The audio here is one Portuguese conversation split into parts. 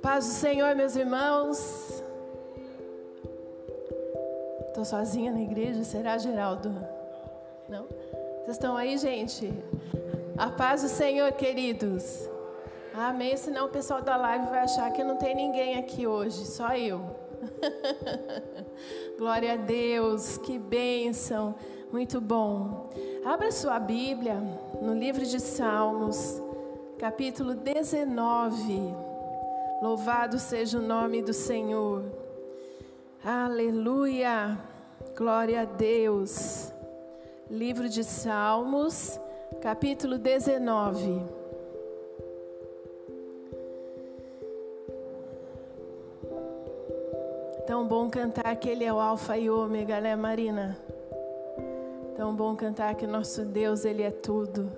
Paz do Senhor, meus irmãos. Estou sozinha na igreja, será, Geraldo? Não? Vocês estão aí, gente? A paz do Senhor, queridos. Amém. Senão o pessoal da live vai achar que não tem ninguém aqui hoje, só eu. Glória a Deus, que bênção, muito bom. Abra sua Bíblia no livro de Salmos, capítulo 19. Louvado seja o nome do Senhor. Aleluia. Glória a Deus. Livro de Salmos, capítulo 19. Tão bom cantar que Ele é o Alfa e Ômega, né, Marina? Tão bom cantar que nosso Deus, Ele é tudo.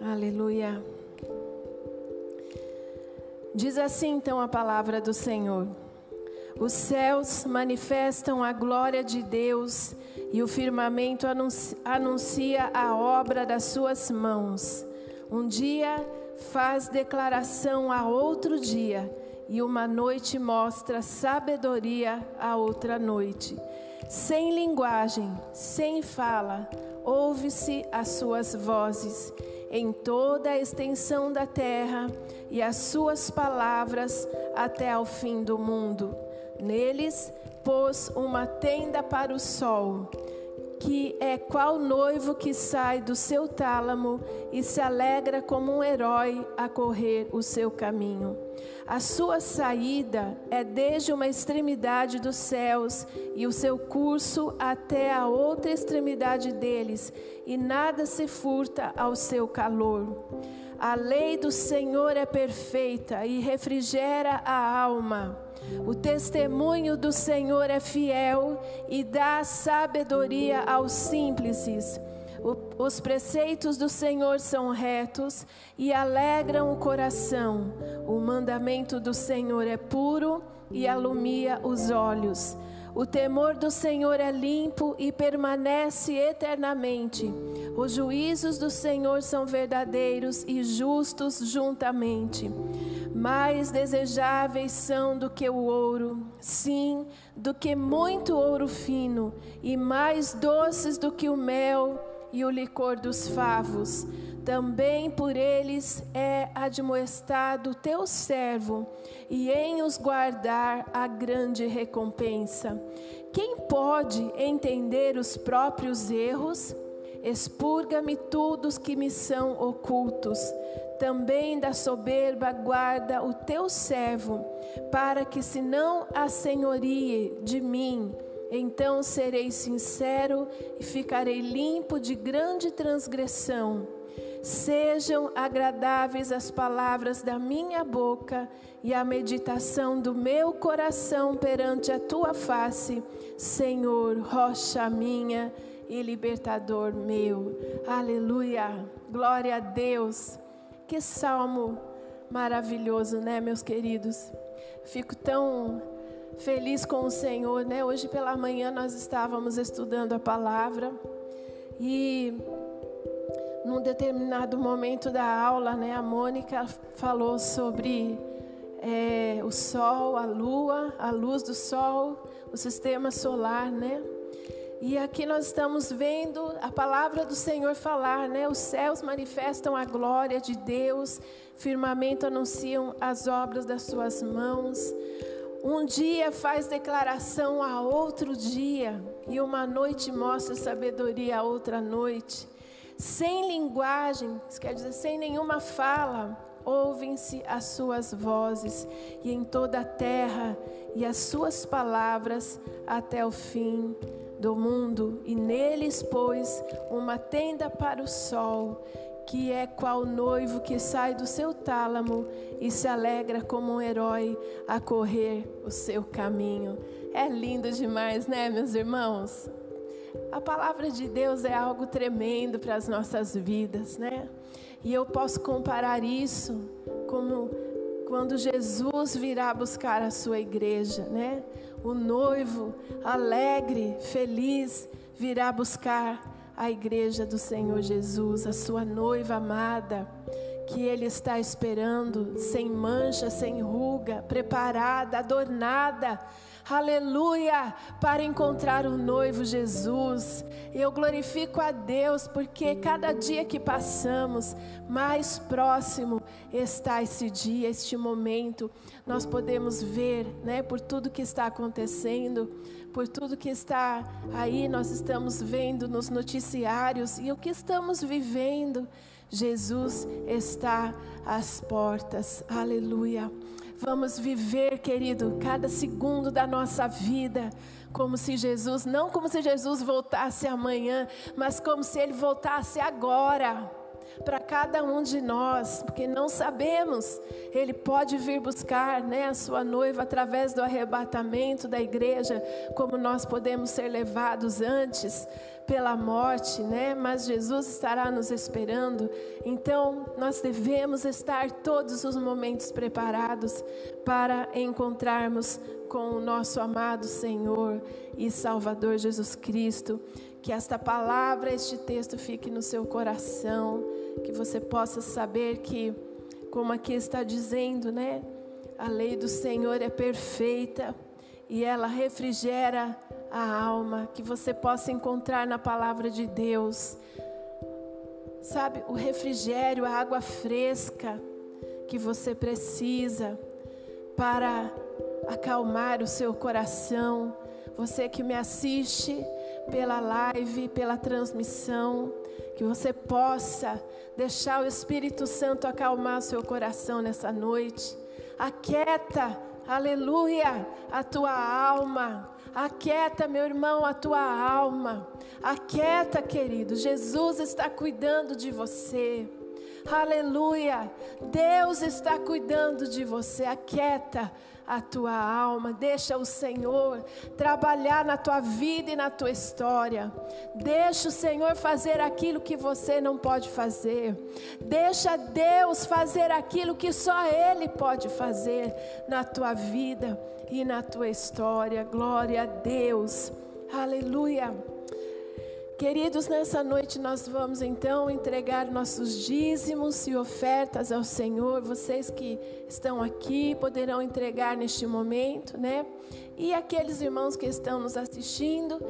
Aleluia. Diz assim então a palavra do Senhor: Os céus manifestam a glória de Deus e o firmamento anuncia a obra das suas mãos. Um dia faz declaração a outro dia, e uma noite mostra sabedoria a outra noite. Sem linguagem, sem fala, ouve-se as suas vozes em toda a extensão da terra e as suas palavras até ao fim do mundo. Neles pôs uma tenda para o sol, que é qual noivo que sai do seu tálamo e se alegra como um herói a correr o seu caminho. A sua saída é desde uma extremidade dos céus e o seu curso até a outra extremidade deles, e nada se furta ao seu calor. A lei do Senhor é perfeita e refrigera a alma. O testemunho do Senhor é fiel e dá sabedoria aos simples. Os preceitos do Senhor são retos e alegram o coração. O mandamento do Senhor é puro e alumia os olhos. O temor do Senhor é limpo e permanece eternamente. Os juízos do Senhor são verdadeiros e justos juntamente. Mais desejáveis são do que o ouro, sim, do que muito ouro fino, e mais doces do que o mel e o licor dos favos. Também por eles é admoestado teu servo, e em os guardar a grande recompensa. Quem pode entender os próprios erros? Expurga-me todos que me são ocultos. Também da soberba guarda o teu servo, para que se não assenhorie de mim, então serei sincero e ficarei limpo de grande transgressão. Sejam agradáveis as palavras da minha boca e a meditação do meu coração perante a tua face, Senhor, rocha minha e libertador meu. Aleluia. Glória a Deus. Que salmo maravilhoso, né, meus queridos? Fico tão feliz com o Senhor, né? Hoje pela manhã nós estávamos estudando a palavra e num determinado momento da aula, né, a Mônica falou sobre é, o sol, a lua, a luz do sol, o sistema solar, né? E aqui nós estamos vendo a palavra do Senhor falar, né? Os céus manifestam a glória de Deus, firmamento anunciam as obras das suas mãos. Um dia faz declaração a outro dia, e uma noite mostra sabedoria a outra noite. Sem linguagem, isso quer dizer sem nenhuma fala, ouvem-se as suas vozes, e em toda a terra, e as suas palavras até o fim do mundo, e neles pôs uma tenda para o sol que é qual noivo que sai do seu tálamo e se alegra como um herói a correr o seu caminho. É lindo demais, né, meus irmãos? A palavra de Deus é algo tremendo para as nossas vidas, né? E eu posso comparar isso como quando Jesus virá buscar a sua igreja, né? O noivo alegre, feliz, virá buscar a igreja do Senhor Jesus, a sua noiva amada, que Ele está esperando, sem mancha, sem ruga, preparada, adornada aleluia, para encontrar o noivo Jesus. Eu glorifico a Deus porque cada dia que passamos, mais próximo está esse dia, este momento. Nós podemos ver, né, por tudo que está acontecendo, por tudo que está aí, nós estamos vendo nos noticiários e o que estamos vivendo. Jesus está às portas, aleluia. Vamos viver, querido, cada segundo da nossa vida como se Jesus, não como se Jesus voltasse amanhã, mas como se ele voltasse agora para cada um de nós, porque não sabemos. Ele pode vir buscar né, a sua noiva através do arrebatamento da igreja, como nós podemos ser levados antes pela morte, né? Mas Jesus estará nos esperando. Então, nós devemos estar todos os momentos preparados para encontrarmos com o nosso amado Senhor e Salvador Jesus Cristo. Que esta palavra, este texto fique no seu coração, que você possa saber que, como aqui está dizendo, né? A lei do Senhor é perfeita e ela refrigera a alma, que você possa encontrar na palavra de Deus. Sabe, o refrigério, a água fresca que você precisa para acalmar o seu coração. Você que me assiste pela live, pela transmissão, que você possa deixar o Espírito Santo acalmar seu coração nessa noite. Aquieta, aleluia, a tua alma Aquieta, meu irmão, a tua alma. Aquieta, querido. Jesus está cuidando de você. Aleluia. Deus está cuidando de você. Aquieta a tua alma, deixa o Senhor trabalhar na tua vida e na tua história. Deixa o Senhor fazer aquilo que você não pode fazer. Deixa Deus fazer aquilo que só Ele pode fazer na tua vida e na tua história. Glória a Deus. Aleluia. Queridos, nessa noite nós vamos então entregar nossos dízimos e ofertas ao Senhor. Vocês que estão aqui poderão entregar neste momento, né? E aqueles irmãos que estão nos assistindo,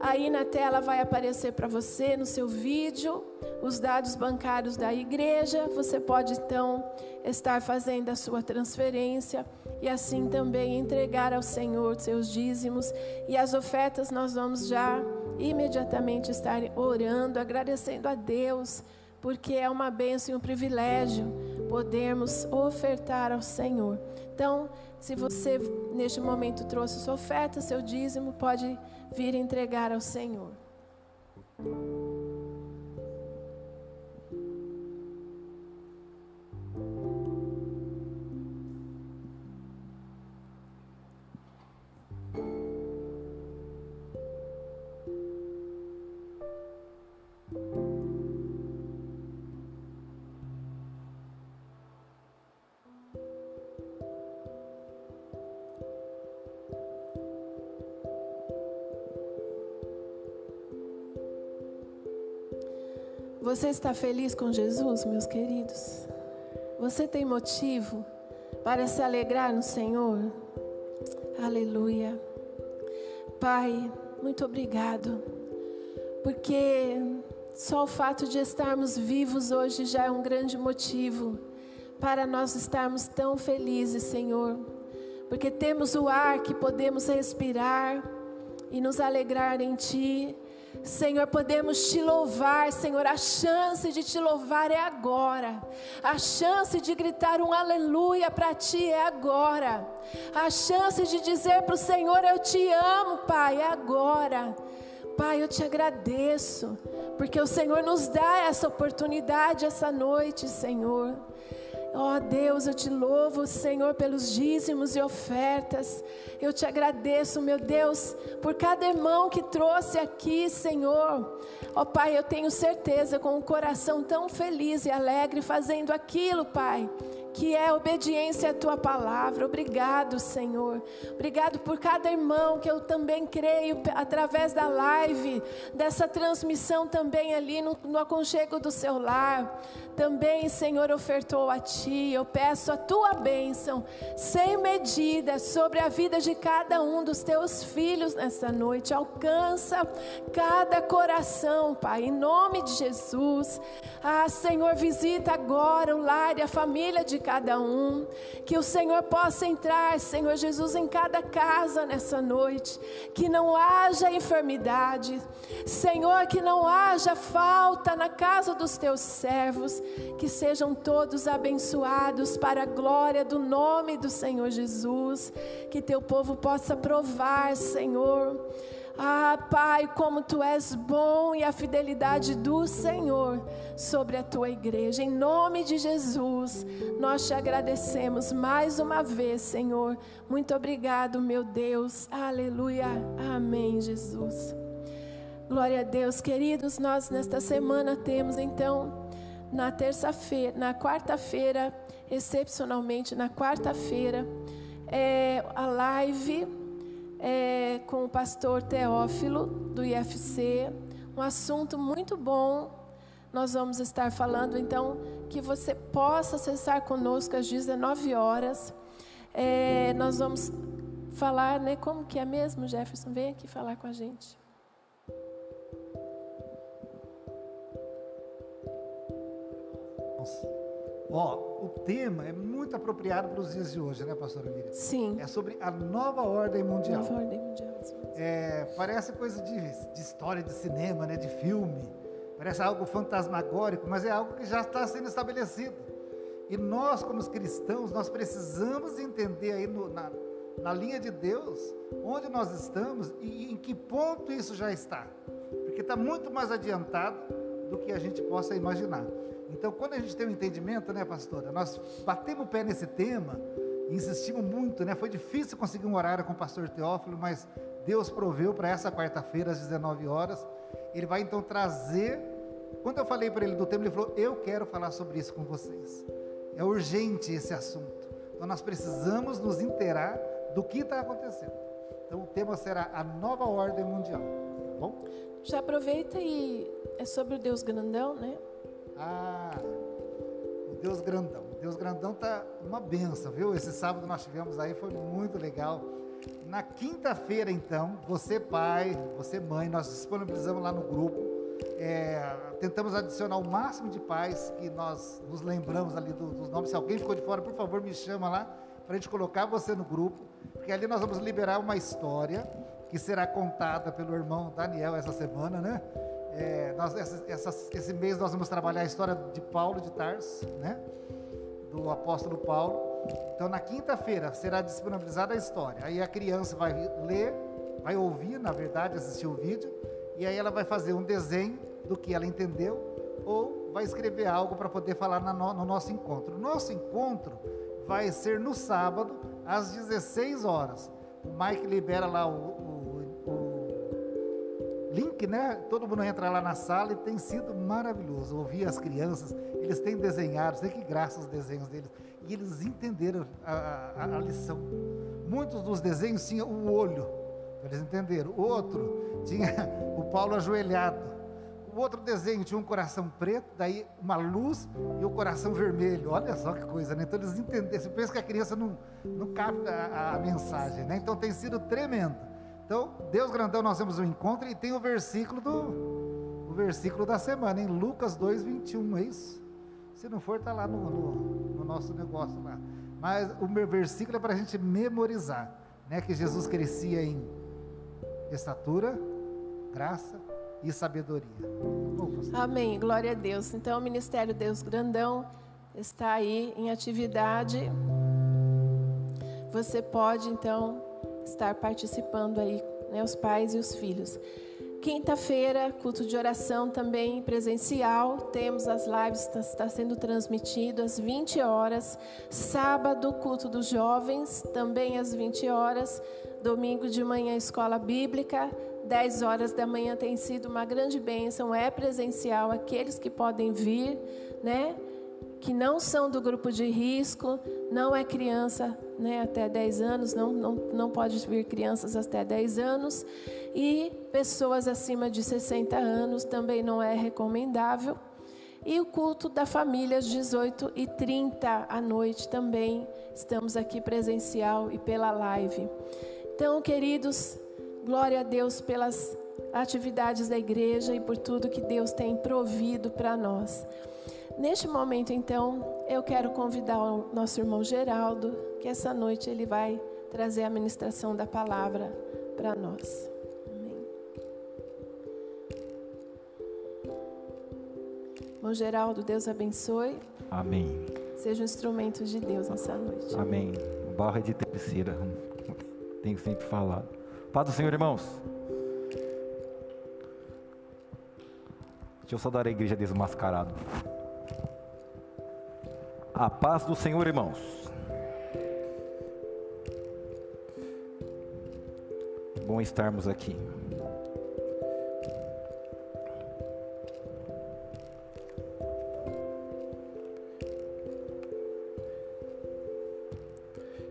aí na tela vai aparecer para você no seu vídeo os dados bancários da igreja. Você pode então estar fazendo a sua transferência e assim também entregar ao Senhor seus dízimos e as ofertas nós vamos já imediatamente estar orando, agradecendo a Deus, porque é uma bênção e um privilégio podermos ofertar ao Senhor. Então, se você neste momento trouxe sua oferta, seu dízimo, pode vir entregar ao Senhor. Você está feliz com Jesus, meus queridos? Você tem motivo para se alegrar no Senhor? Aleluia. Pai, muito obrigado, porque só o fato de estarmos vivos hoje já é um grande motivo para nós estarmos tão felizes, Senhor, porque temos o ar que podemos respirar e nos alegrar em Ti Senhor, podemos te louvar, Senhor. A chance de te louvar é agora. A chance de gritar um aleluia para ti é agora. A chance de dizer para o Senhor: Eu te amo, Pai, é agora. Pai, eu te agradeço, porque o Senhor nos dá essa oportunidade essa noite, Senhor. Ó oh, Deus, eu te louvo, Senhor, pelos dízimos e ofertas. Eu te agradeço, meu Deus, por cada irmão que trouxe aqui, Senhor. Ó oh, Pai, eu tenho certeza, com um coração tão feliz e alegre, fazendo aquilo, Pai, que é obediência à tua palavra. Obrigado, Senhor. Obrigado por cada irmão que eu também creio através da live, dessa transmissão também ali no, no aconchego do seu lar. Também, Senhor, ofertou a ti. Eu peço a tua bênção, sem medida, sobre a vida de cada um dos teus filhos nessa noite. Alcança cada coração, Pai, em nome de Jesus. Ah, Senhor, visita agora o lar e a família de cada um. Que o Senhor possa entrar, Senhor Jesus, em cada casa nessa noite. Que não haja enfermidade. Senhor, que não haja falta na casa dos teus servos. Que sejam todos abençoados para a glória do nome do Senhor Jesus. Que teu povo possa provar, Senhor ah, Pai, como tu és bom e a fidelidade do Senhor sobre a tua igreja. Em nome de Jesus, nós te agradecemos mais uma vez, Senhor. Muito obrigado, meu Deus. Aleluia. Amém, Jesus. Glória a Deus, queridos. Nós nesta semana temos então na terça-feira, na quarta-feira, excepcionalmente na quarta-feira, é a live é, com o pastor Teófilo, do IFC. Um assunto muito bom. Nós vamos estar falando, então, que você possa acessar conosco às 19 horas. É, nós vamos falar, né? Como que é mesmo, Jefferson? Vem aqui falar com a gente. Nossa. Ó, o tema é muito apropriado para os dias de hoje, né, pastora Miriam? Sim. É sobre a nova ordem mundial. Nova ordem mundial. É, parece coisa de, de história de cinema, né, de filme. Parece algo fantasmagórico, mas é algo que já está sendo estabelecido. E nós, como cristãos, nós precisamos entender aí no, na, na linha de Deus onde nós estamos e em que ponto isso já está. Porque está muito mais adiantado do que a gente possa imaginar. Então, quando a gente tem um entendimento, né, pastora, nós batemos o pé nesse tema, insistimos muito, né? Foi difícil conseguir um horário com o pastor Teófilo, mas Deus proveu para essa quarta-feira às 19 horas. Ele vai então trazer. Quando eu falei para ele do tema, ele falou: "Eu quero falar sobre isso com vocês". É urgente esse assunto. Então nós precisamos nos inteirar do que está acontecendo. Então o tema será a nova ordem mundial. Tá bom? Já aproveita e é sobre o Deus grandão, né? Ah, o Deus grandão. O Deus grandão tá uma benção, viu? Esse sábado nós tivemos aí, foi muito legal. Na quinta-feira, então, você pai, você mãe, nós disponibilizamos lá no grupo. É, tentamos adicionar o máximo de pais que nós nos lembramos ali do, dos nomes. Se alguém ficou de fora, por favor, me chama lá para a gente colocar você no grupo, porque ali nós vamos liberar uma história que será contada pelo irmão Daniel essa semana, né? É, nós, essa, essa, esse mês nós vamos trabalhar a história de Paulo de Tarso, né? Do apóstolo Paulo. Então, na quinta-feira será disponibilizada a história. Aí a criança vai ler, vai ouvir, na verdade, assistir o vídeo, e aí ela vai fazer um desenho do que ela entendeu, ou vai escrever algo para poder falar no, no nosso encontro. Nosso encontro vai ser no sábado, às 16 horas. O Mike libera lá o, link, né? Todo mundo entra lá na sala e tem sido maravilhoso ouvir as crianças. Eles têm desenhado, sei que graças aos desenhos deles. E eles entenderam a, a, a lição. Muitos dos desenhos tinham o olho, eles entenderam. Outro tinha o Paulo ajoelhado. O outro desenho tinha um coração preto, daí uma luz e o coração vermelho. Olha só que coisa, né? Então eles entenderam. Você pensa que a criança não, não capta a, a mensagem, né? Então tem sido tremendo. Então, Deus grandão, nós temos um encontro e tem o versículo do o versículo da semana, em Lucas 2, 21, é isso? Se não for, está lá no, no, no, nosso negócio lá. Mas o meu versículo é para a gente memorizar, né? Que Jesus crescia em estatura, graça e sabedoria. Amém, glória a Deus. Então, o Ministério Deus Grandão está aí em atividade. Você pode, então, estar participando aí, né, os pais e os filhos. Quinta-feira, culto de oração também presencial. Temos as lives, está, está sendo transmitido às 20 horas. Sábado, culto dos jovens, também às 20 horas. Domingo de manhã, escola bíblica. 10 horas da manhã tem sido uma grande bênção, é presencial, aqueles que podem vir, né? Que não são do grupo de risco, não é criança né, até 10 anos, não, não, não pode vir crianças até 10 anos, e pessoas acima de 60 anos também não é recomendável. E o culto da família às 18 e 30 à noite também. Estamos aqui presencial e pela live. Então, queridos, glória a Deus pelas atividades da igreja e por tudo que Deus tem provido para nós. Neste momento, então, eu quero convidar o nosso irmão Geraldo, que essa noite ele vai trazer a ministração da palavra para nós. Amém. Irmão Geraldo, Deus abençoe. Amém. Seja um instrumento de Deus nessa noite. Amém. Barro é de terceira. Tenho sempre falado. Paz do Senhor, irmãos. Deixa eu saudar a igreja desmascarado. A paz do Senhor, irmãos. Bom estarmos aqui.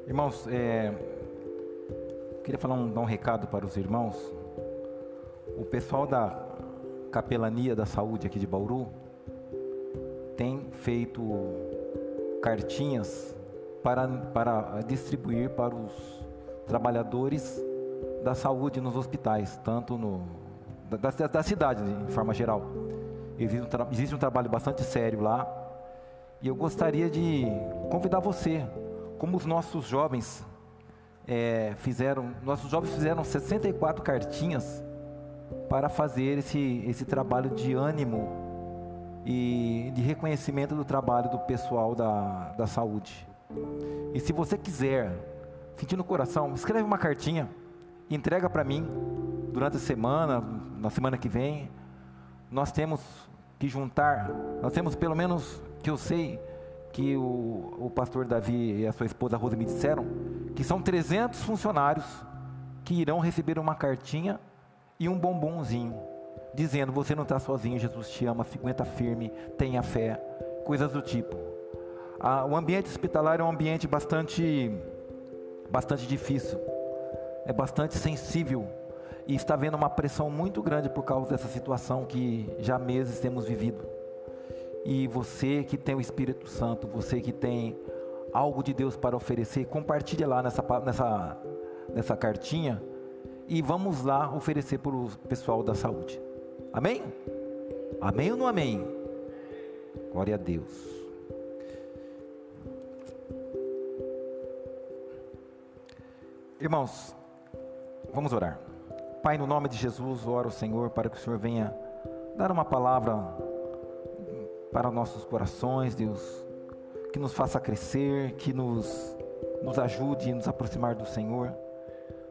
Irmãos, é, queria falar um, dar um recado para os irmãos. O pessoal da Capelania da Saúde aqui de Bauru tem feito cartinhas para, para distribuir para os trabalhadores da saúde nos hospitais, tanto no, da, da cidade, de forma geral. Existe um, existe um trabalho bastante sério lá. E eu gostaria de convidar você, como os nossos jovens é, fizeram, nossos jovens fizeram 64 cartinhas para fazer esse, esse trabalho de ânimo e de reconhecimento do trabalho do pessoal da, da saúde. E se você quiser, sentir no coração, escreve uma cartinha, entrega para mim durante a semana, na semana que vem. Nós temos que juntar, nós temos pelo menos que eu sei que o, o pastor Davi e a sua esposa Rosa me disseram que são 300 funcionários que irão receber uma cartinha e um bombonzinho dizendo: Você não está sozinho, Jesus te ama, aguenta firme, tenha fé, coisas do tipo. Ah, o ambiente hospitalar é um ambiente bastante, bastante difícil, é bastante sensível e está havendo uma pressão muito grande por causa dessa situação que já há meses temos vivido. E você que tem o Espírito Santo, você que tem algo de Deus para oferecer, compartilhe lá nessa, nessa, nessa cartinha e vamos lá oferecer para o pessoal da saúde. Amém? Amém ou não amém? Glória a Deus. Irmãos, vamos orar. Pai, no nome de Jesus, oro, Senhor, para que o Senhor venha dar uma palavra para nossos corações, Deus, que nos faça crescer, que nos, nos ajude a nos aproximar do Senhor.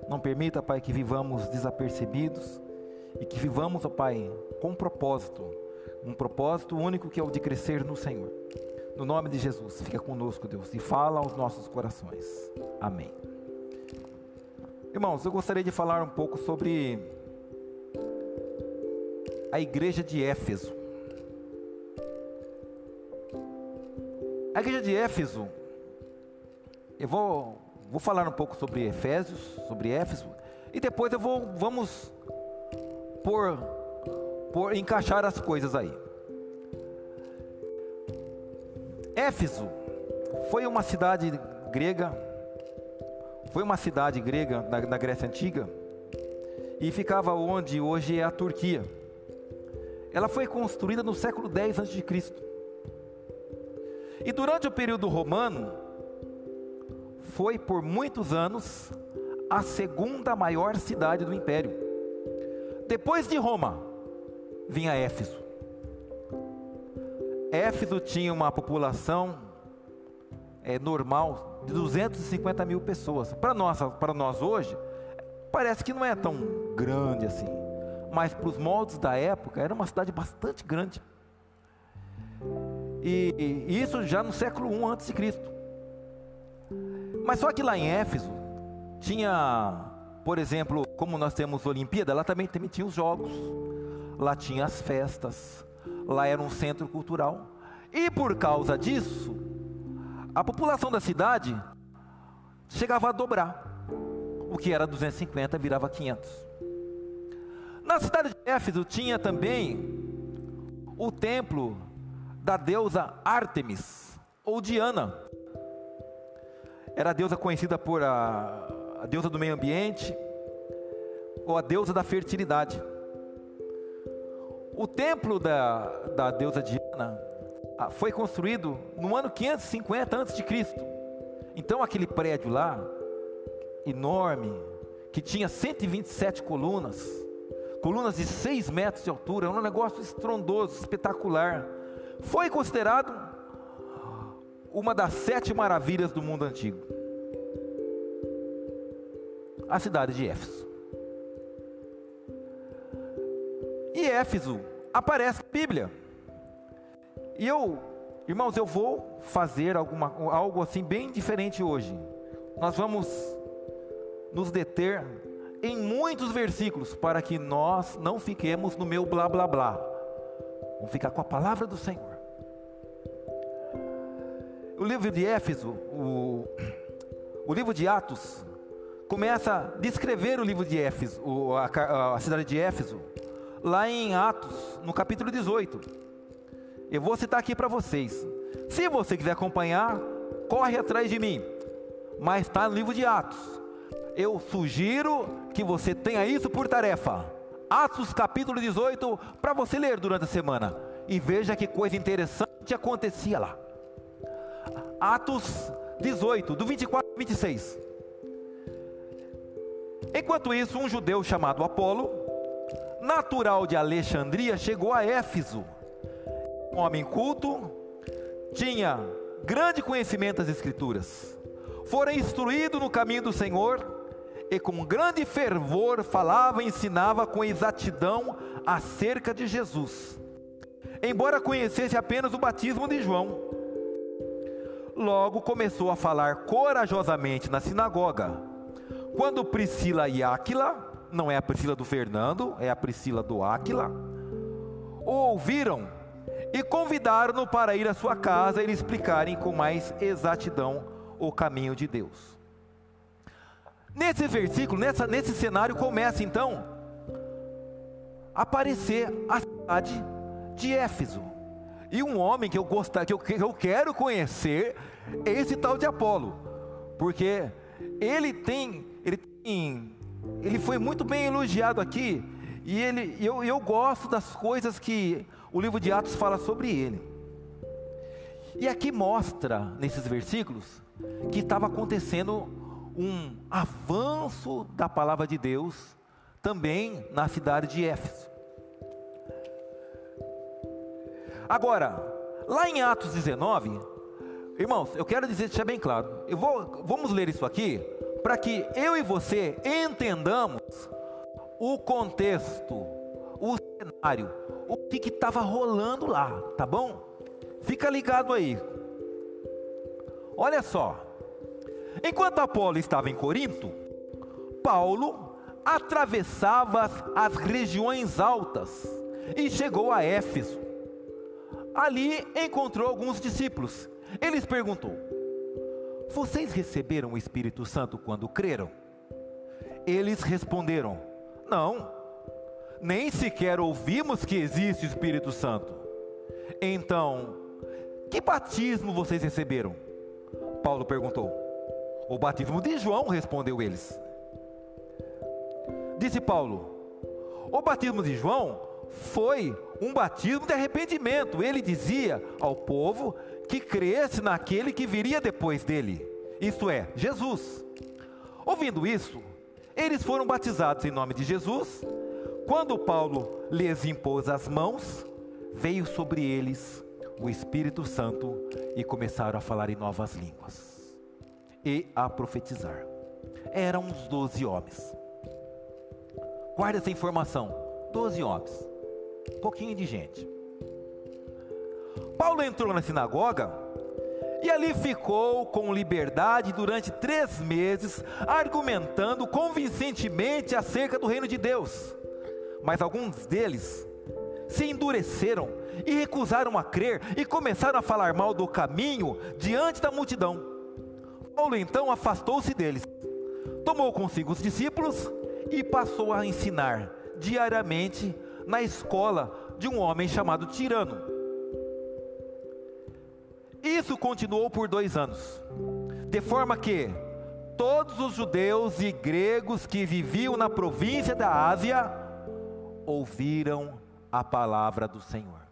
Não permita, Pai, que vivamos desapercebidos e que vivamos, ó Pai, com propósito, um propósito único que é o de crescer no Senhor. No nome de Jesus, fica conosco, Deus, e fala aos nossos corações. Amém. Irmãos, eu gostaria de falar um pouco sobre a igreja de Éfeso. A igreja de Éfeso, eu vou, vou falar um pouco sobre Efésios, sobre Éfeso, e depois eu vou, vamos por, por encaixar as coisas aí. Éfeso foi uma cidade grega, foi uma cidade grega na Grécia Antiga, e ficava onde hoje é a Turquia. Ela foi construída no século 10 a.C. E durante o período romano, foi por muitos anos a segunda maior cidade do império. Depois de Roma, vinha Éfeso. Éfeso tinha uma população é, normal de 250 mil pessoas. Para nós, nós hoje, parece que não é tão grande assim. Mas para os moldes da época, era uma cidade bastante grande. E, e isso já no século I a.C. Mas só que lá em Éfeso, tinha por exemplo, como nós temos Olimpíada, lá também, também tinha os jogos, lá tinha as festas, lá era um centro cultural. E por causa disso, a população da cidade chegava a dobrar. O que era 250 virava 500. Na cidade de Éfeso tinha também o templo da deusa Ártemis, ou Diana. Era a deusa conhecida por a, a deusa do meio ambiente, ou a deusa da fertilidade. O templo da, da deusa Diana ah, foi construído no ano 550 a.C. Então aquele prédio lá, enorme, que tinha 127 colunas, colunas de 6 metros de altura, é um negócio estrondoso, espetacular. Foi considerado uma das sete maravilhas do mundo antigo. A cidade de Éfeso. E Éfeso aparece na Bíblia. E eu, irmãos, eu vou fazer alguma, algo assim bem diferente hoje. Nós vamos nos deter em muitos versículos para que nós não fiquemos no meu blá blá blá. Vamos ficar com a palavra do Senhor. O livro de Éfeso, o, o livro de Atos, começa a descrever o livro de Éfeso, a, a cidade de Éfeso, lá em Atos, no capítulo 18. Eu vou citar aqui para vocês. Se você quiser acompanhar, corre atrás de mim. Mas está no livro de Atos. Eu sugiro que você tenha isso por tarefa. Atos capítulo 18, para você ler durante a semana. E veja que coisa interessante acontecia lá. Atos 18, do 24 ao 26. Enquanto isso, um judeu chamado Apolo, natural de Alexandria, chegou a Éfeso um homem culto, tinha grande conhecimento das Escrituras, fora instruído no caminho do Senhor, e com grande fervor falava e ensinava com exatidão acerca de Jesus, embora conhecesse apenas o batismo de João. Logo começou a falar corajosamente na sinagoga. Quando Priscila e Áquila, não é a Priscila do Fernando, é a Priscila do Áquila, o ouviram, e convidaram-no para ir à sua casa e lhe explicarem com mais exatidão o caminho de Deus. Nesse versículo, nessa, nesse cenário, começa então a aparecer a cidade de Éfeso. E um homem que eu, gostar, que eu, que eu quero conhecer é esse tal de Apolo, porque ele tem, ele tem, ele foi muito bem elogiado aqui, e ele, eu, eu gosto das coisas que o livro de Atos fala sobre ele. E aqui mostra, nesses versículos, que estava acontecendo um avanço da palavra de Deus também na cidade de Éfeso. Agora, lá em Atos 19, irmãos, eu quero dizer, deixar bem claro, eu vou, vamos ler isso aqui, para que eu e você entendamos o contexto, o cenário, o que estava rolando lá, tá bom? Fica ligado aí. Olha só. Enquanto Apolo estava em Corinto, Paulo atravessava as, regiões altas e chegou a Éfeso. Ali encontrou alguns discípulos. Eles perguntou: Vocês receberam o Espírito Santo quando creram? Eles responderam: Não nem sequer ouvimos que existe o Espírito Santo. Então, que batismo vocês receberam? Paulo perguntou. O batismo de João, respondeu eles. Disse Paulo: O batismo de João foi um batismo de arrependimento. Ele dizia ao povo que cresce naquele que viria depois dele, isto é, Jesus. Ouvindo isso, eles foram batizados em nome de Jesus quando Paulo lhes impôs as mãos, veio sobre eles o Espírito Santo e começaram a falar em novas línguas e a profetizar. Eram uns doze homens. Guarda essa informação: doze homens, pouquinho de gente. Paulo entrou na sinagoga e ali ficou com liberdade durante três meses, argumentando convincentemente acerca do reino de Deus mas alguns deles se endureceram e recusaram a crer e começaram a falar mal do caminho diante da multidão. Paulo então afastou-se deles, tomou consigo os discípulos e passou a ensinar diariamente na escola de um homem chamado Tirano. Isso continuou por dois anos, de forma que todos os judeus e gregos que viviam na província da Ásia ouviram a palavra do Senhor.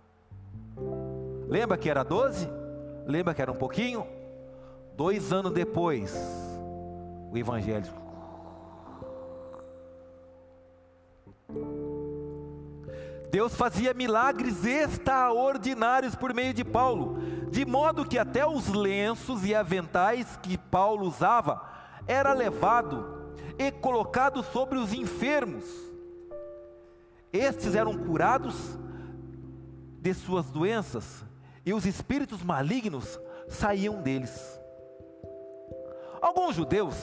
Lembra que era doze? Lembra que era um pouquinho? Dois anos depois, o Evangelho. Deus fazia milagres extraordinários por meio de Paulo, de modo que até os lenços e aventais que Paulo usava era levado e colocado sobre os enfermos. Estes eram curados de suas doenças e os espíritos malignos saíam deles. Alguns judeus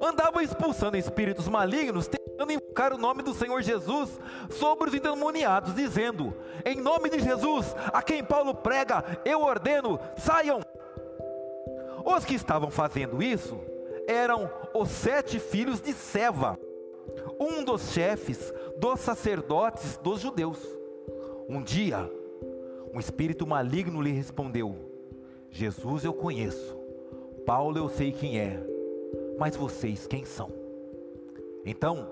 andavam expulsando espíritos malignos, tentando invocar o nome do Senhor Jesus sobre os endemoniados, dizendo: Em nome de Jesus, a quem Paulo prega, eu ordeno, saiam. Os que estavam fazendo isso eram os sete filhos de Seva, um dos chefes dos sacerdotes dos judeus. Um dia, um espírito maligno lhe respondeu: Jesus eu conheço, Paulo eu sei quem é, mas vocês quem são? Então,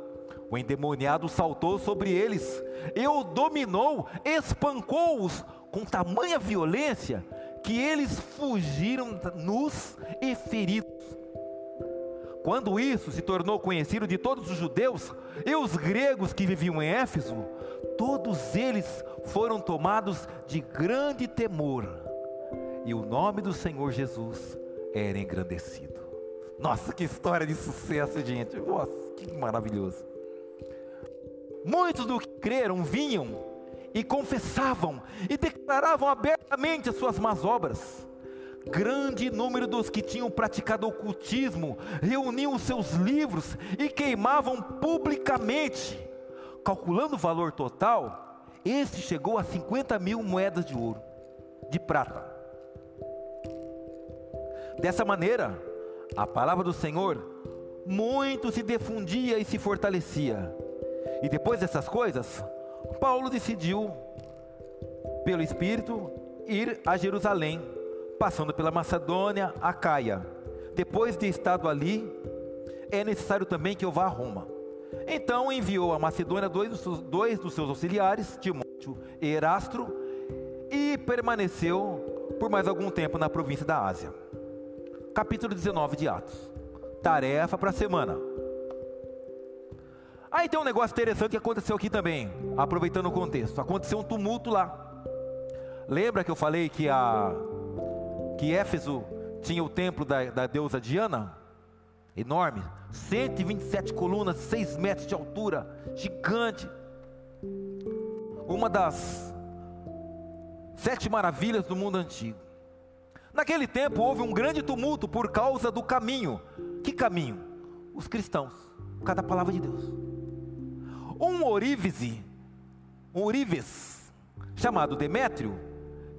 o endemoniado saltou sobre eles, e o dominou, espancou-os com tamanha violência que eles fugiram nus e feridos. Quando isso se tornou conhecido de todos os judeus e os gregos que viviam em Éfeso, todos eles foram tomados de grande temor, e o nome do Senhor Jesus era engrandecido. Nossa, que história de sucesso, gente! Nossa, que maravilhoso. Muitos do que creram vinham e confessavam e declaravam abertamente as suas más obras grande número dos que tinham praticado ocultismo reuniam seus livros e queimavam publicamente. Calculando o valor total, esse chegou a 50 mil moedas de ouro, de prata. Dessa maneira, a palavra do Senhor muito se difundia e se fortalecia. E depois dessas coisas, Paulo decidiu, pelo Espírito, ir a Jerusalém passando pela Macedônia, a Caia. Depois de estado ali, é necessário também que eu vá a Roma. Então enviou a Macedônia dois dos seus, dois dos seus auxiliares, Timóteo e Erastro, e permaneceu por mais algum tempo na província da Ásia. Capítulo 19 de Atos. Tarefa para a semana. Aí tem um negócio interessante que aconteceu aqui também, aproveitando o contexto. Aconteceu um tumulto lá. Lembra que eu falei que a que Éfeso tinha o templo da, da deusa Diana, enorme, 127 colunas, 6 metros de altura, gigante. Uma das sete maravilhas do mundo antigo. Naquele tempo houve um grande tumulto por causa do caminho. Que caminho? Os cristãos, cada palavra de Deus. Um orívice, um oríves, chamado Demétrio,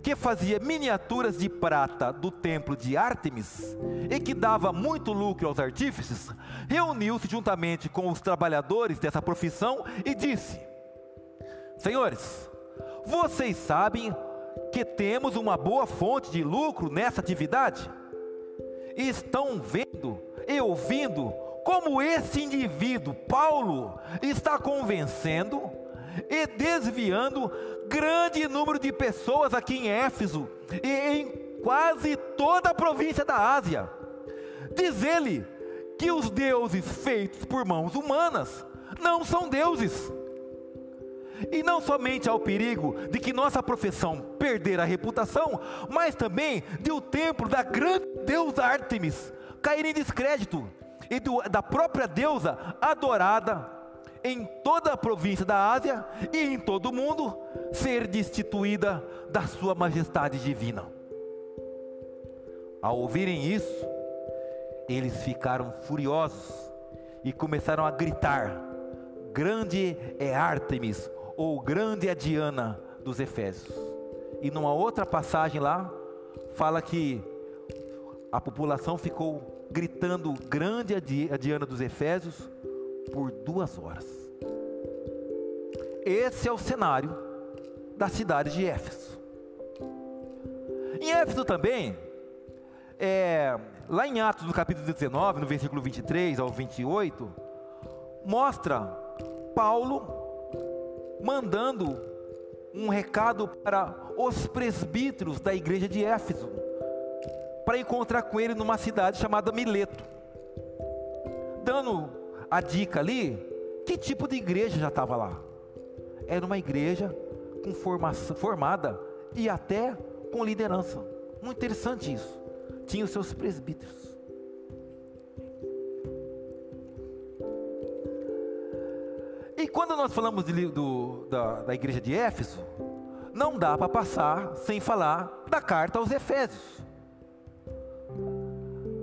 que fazia miniaturas de prata do templo de Ártemis e que dava muito lucro aos artífices, reuniu-se juntamente com os trabalhadores dessa profissão e disse: Senhores, vocês sabem que temos uma boa fonte de lucro nessa atividade? Estão vendo e ouvindo como esse indivíduo, Paulo, está convencendo e desviando grande número de pessoas aqui em Éfeso e em quase toda a província da Ásia. Diz ele que os deuses feitos por mãos humanas não são deuses. E não somente ao perigo de que nossa profissão perder a reputação, mas também de o templo da grande deusa Ártemis cair em descrédito e do, da própria deusa adorada em toda a província da Ásia e em todo o mundo ser destituída da sua majestade divina. Ao ouvirem isso, eles ficaram furiosos e começaram a gritar: Grande é Ártemis, ou grande é Diana dos Efésios. E numa outra passagem lá, fala que a população ficou gritando grande a Diana dos Efésios por duas horas. Esse é o cenário da cidade de Éfeso. Em Éfeso também, é, lá em Atos, no capítulo 19, no versículo 23 ao 28, mostra Paulo mandando um recado para os presbíteros da igreja de Éfeso, para encontrar com ele numa cidade chamada Mileto, dando a dica ali, que tipo de igreja já estava lá? Era uma igreja com formação, formada e até com liderança. Muito interessante isso. Tinha os seus presbíteros. Quando nós falamos de, do, da, da igreja de Éfeso, não dá para passar sem falar da carta aos Efésios.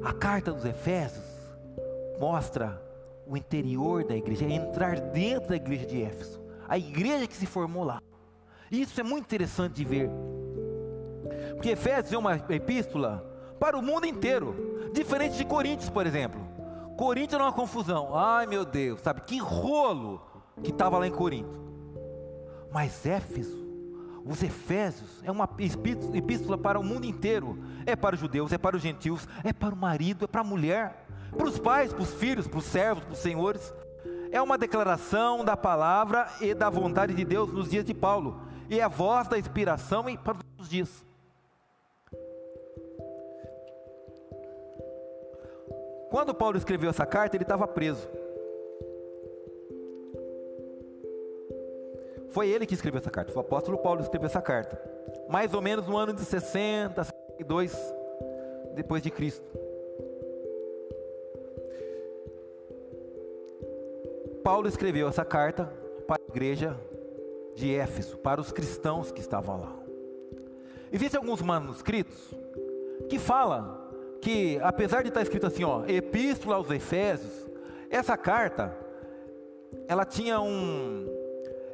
A carta dos Efésios mostra o interior da igreja, é entrar dentro da igreja de Éfeso, a igreja que se formou lá. Isso é muito interessante de ver. Porque Efésios é uma epístola para o mundo inteiro, diferente de Coríntios, por exemplo. Coríntios era uma confusão. Ai meu Deus, sabe que rolo que estava lá em Corinto. Mas Éfeso, os Efésios, é uma epístola para o mundo inteiro. É para os judeus, é para os gentios, é para o marido, é para a mulher, para os pais, para os filhos, para os servos, para os senhores. É uma declaração da palavra e da vontade de Deus nos dias de Paulo. E é a voz da inspiração para os dias. Quando Paulo escreveu essa carta, ele estava preso. Foi ele que escreveu essa carta, foi o apóstolo Paulo que escreveu essa carta. Mais ou menos no ano de 60, 62 depois de Cristo. Paulo escreveu essa carta para a igreja de Éfeso, para os cristãos que estavam lá. Existem alguns manuscritos que falam que, apesar de estar escrito assim, ó, Epístola aos Efésios, essa carta, ela tinha um,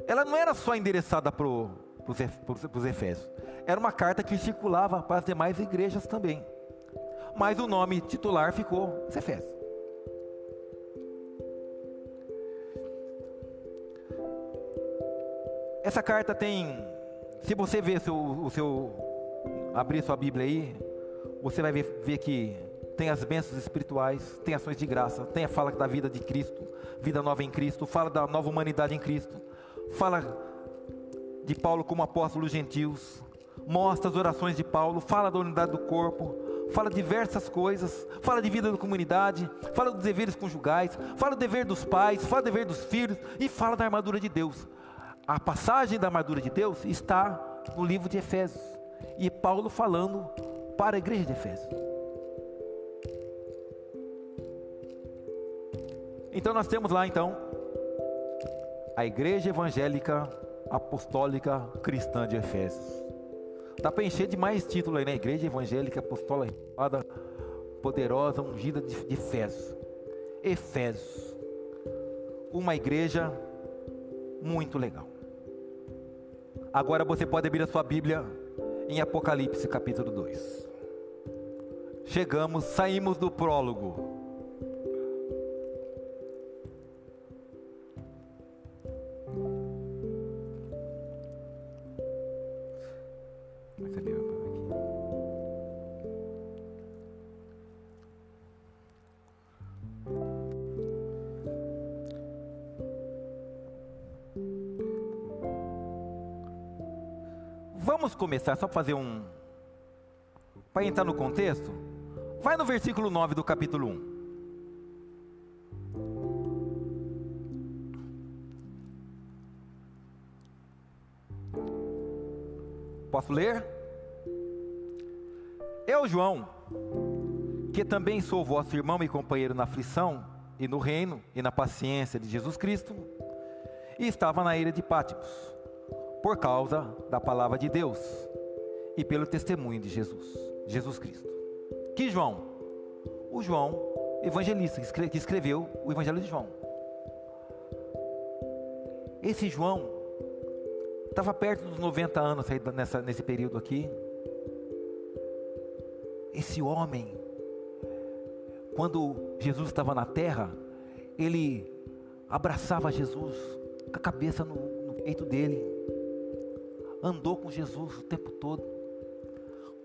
ela não era só endereçada para os Efésios, era uma carta que circulava para as demais igrejas também. Mas o nome titular ficou os Efésios. Essa carta tem, se você ver seu, o seu, abrir sua Bíblia aí, você vai ver, ver que tem as bênçãos espirituais, tem ações de graça, tem a fala da vida de Cristo, vida nova em Cristo, fala da nova humanidade em Cristo, fala de Paulo como apóstolo gentios, mostra as orações de Paulo, fala da unidade do corpo, fala diversas coisas, fala de vida da comunidade, fala dos deveres conjugais, fala do dever dos pais, fala do dever dos filhos. E fala da armadura de Deus. A passagem da armadura de Deus está no livro de Efésios. E Paulo falando para a igreja de Efésios. Então nós temos lá então a Igreja Evangélica Apostólica Cristã de Efésios. Dá para encher de mais título aí, né? Igreja Evangélica Apostólica Poderosa, ungida de, Efésios. Efésios. Uma igreja muito legal. Agora você pode abrir a sua Bíblia em Apocalipse capítulo 2. Chegamos, saímos do prólogo. Começar só para fazer um. Para entrar no contexto. Vai no versículo 9 do capítulo 1. Posso ler? Eu, João, que também sou vosso irmão e companheiro na aflição e no reino e na paciência de Jesus Cristo, e estava na ilha de Pátimos por causa da palavra de Deus e pelo testemunho de Jesus, Jesus Cristo. Que João? O João evangelista que escreveu o Evangelho de João. Esse João estava perto dos 90 anos nessa, nesse período aqui. Esse homem, quando Jesus estava na terra, ele abraçava Jesus com a cabeça no, no peito dele, andou com Jesus o tempo todo,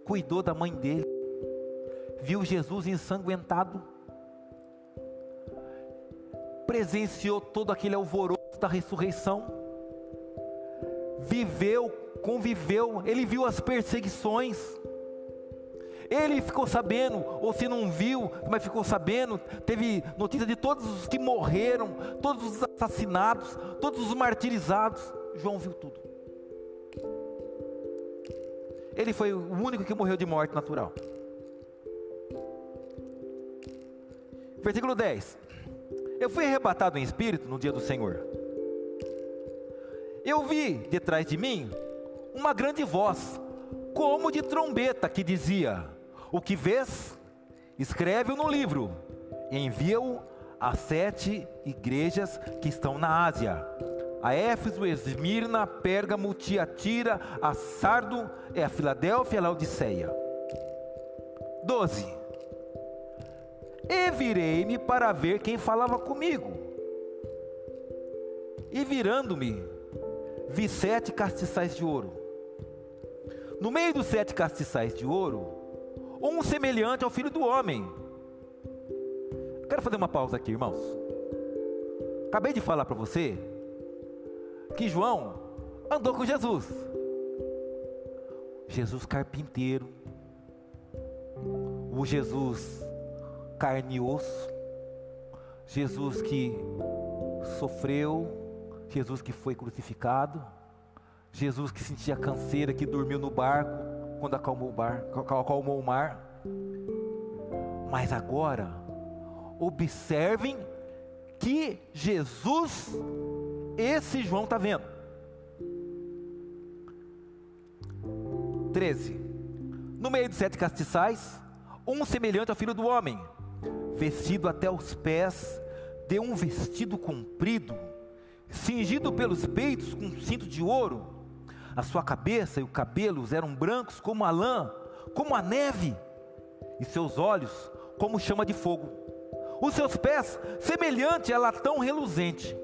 cuidou da mãe dele, viu Jesus ensanguentado, presenciou todo aquele alvoroço da ressurreição, viveu, conviveu, ele viu as perseguições, ele ficou sabendo, ou se não viu, mas ficou sabendo, teve notícia de todos os que morreram, todos os assassinados, todos os martirizados. João viu tudo. Ele foi o único que morreu de morte natural. Versículo 10. Eu fui arrebatado em espírito no dia do Senhor. Eu vi detrás de mim uma grande voz, como de trombeta, que dizia: O que vês, escreve-o no livro, envia-o às sete igrejas que estão na Ásia: a Éfeso, Esmirna, Pérgamo, Tiatira, a Sardo, é a Filadélfia a Laodiceia. 12. E virei-me para ver quem falava comigo. E virando-me, vi sete castiçais de ouro. No meio dos sete castiçais de ouro, um semelhante ao filho do homem. Quero fazer uma pausa aqui, irmãos. Acabei de falar para você que João andou com Jesus. Jesus carpinteiro, o Jesus carne e osso, Jesus que sofreu, Jesus que foi crucificado, Jesus que sentia canseira, que dormiu no barco quando acalmou o, bar, acalmou o mar. Mas agora, observem que Jesus, esse João está vendo. 13. No meio de sete castiçais, um semelhante ao filho do homem, vestido até os pés de um vestido comprido, cingido pelos peitos com um cinto de ouro. A sua cabeça e o cabelos eram brancos como a lã, como a neve, e seus olhos como chama de fogo. Os seus pés semelhante a latão reluzente,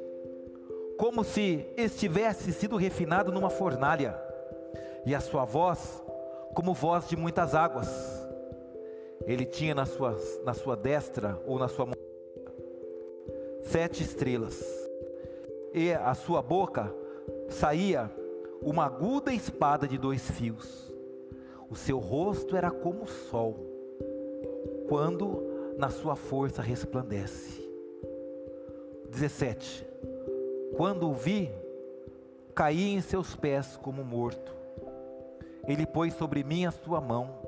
como se estivesse sido refinado numa fornalha, e a sua voz como voz de muitas águas. Ele tinha na sua, na sua destra ou na sua mão sete estrelas, e a sua boca saía uma aguda espada de dois fios. O seu rosto era como o sol, quando na sua força resplandece. 17. Quando o vi, caí em seus pés como morto. Ele pôs sobre mim a sua mão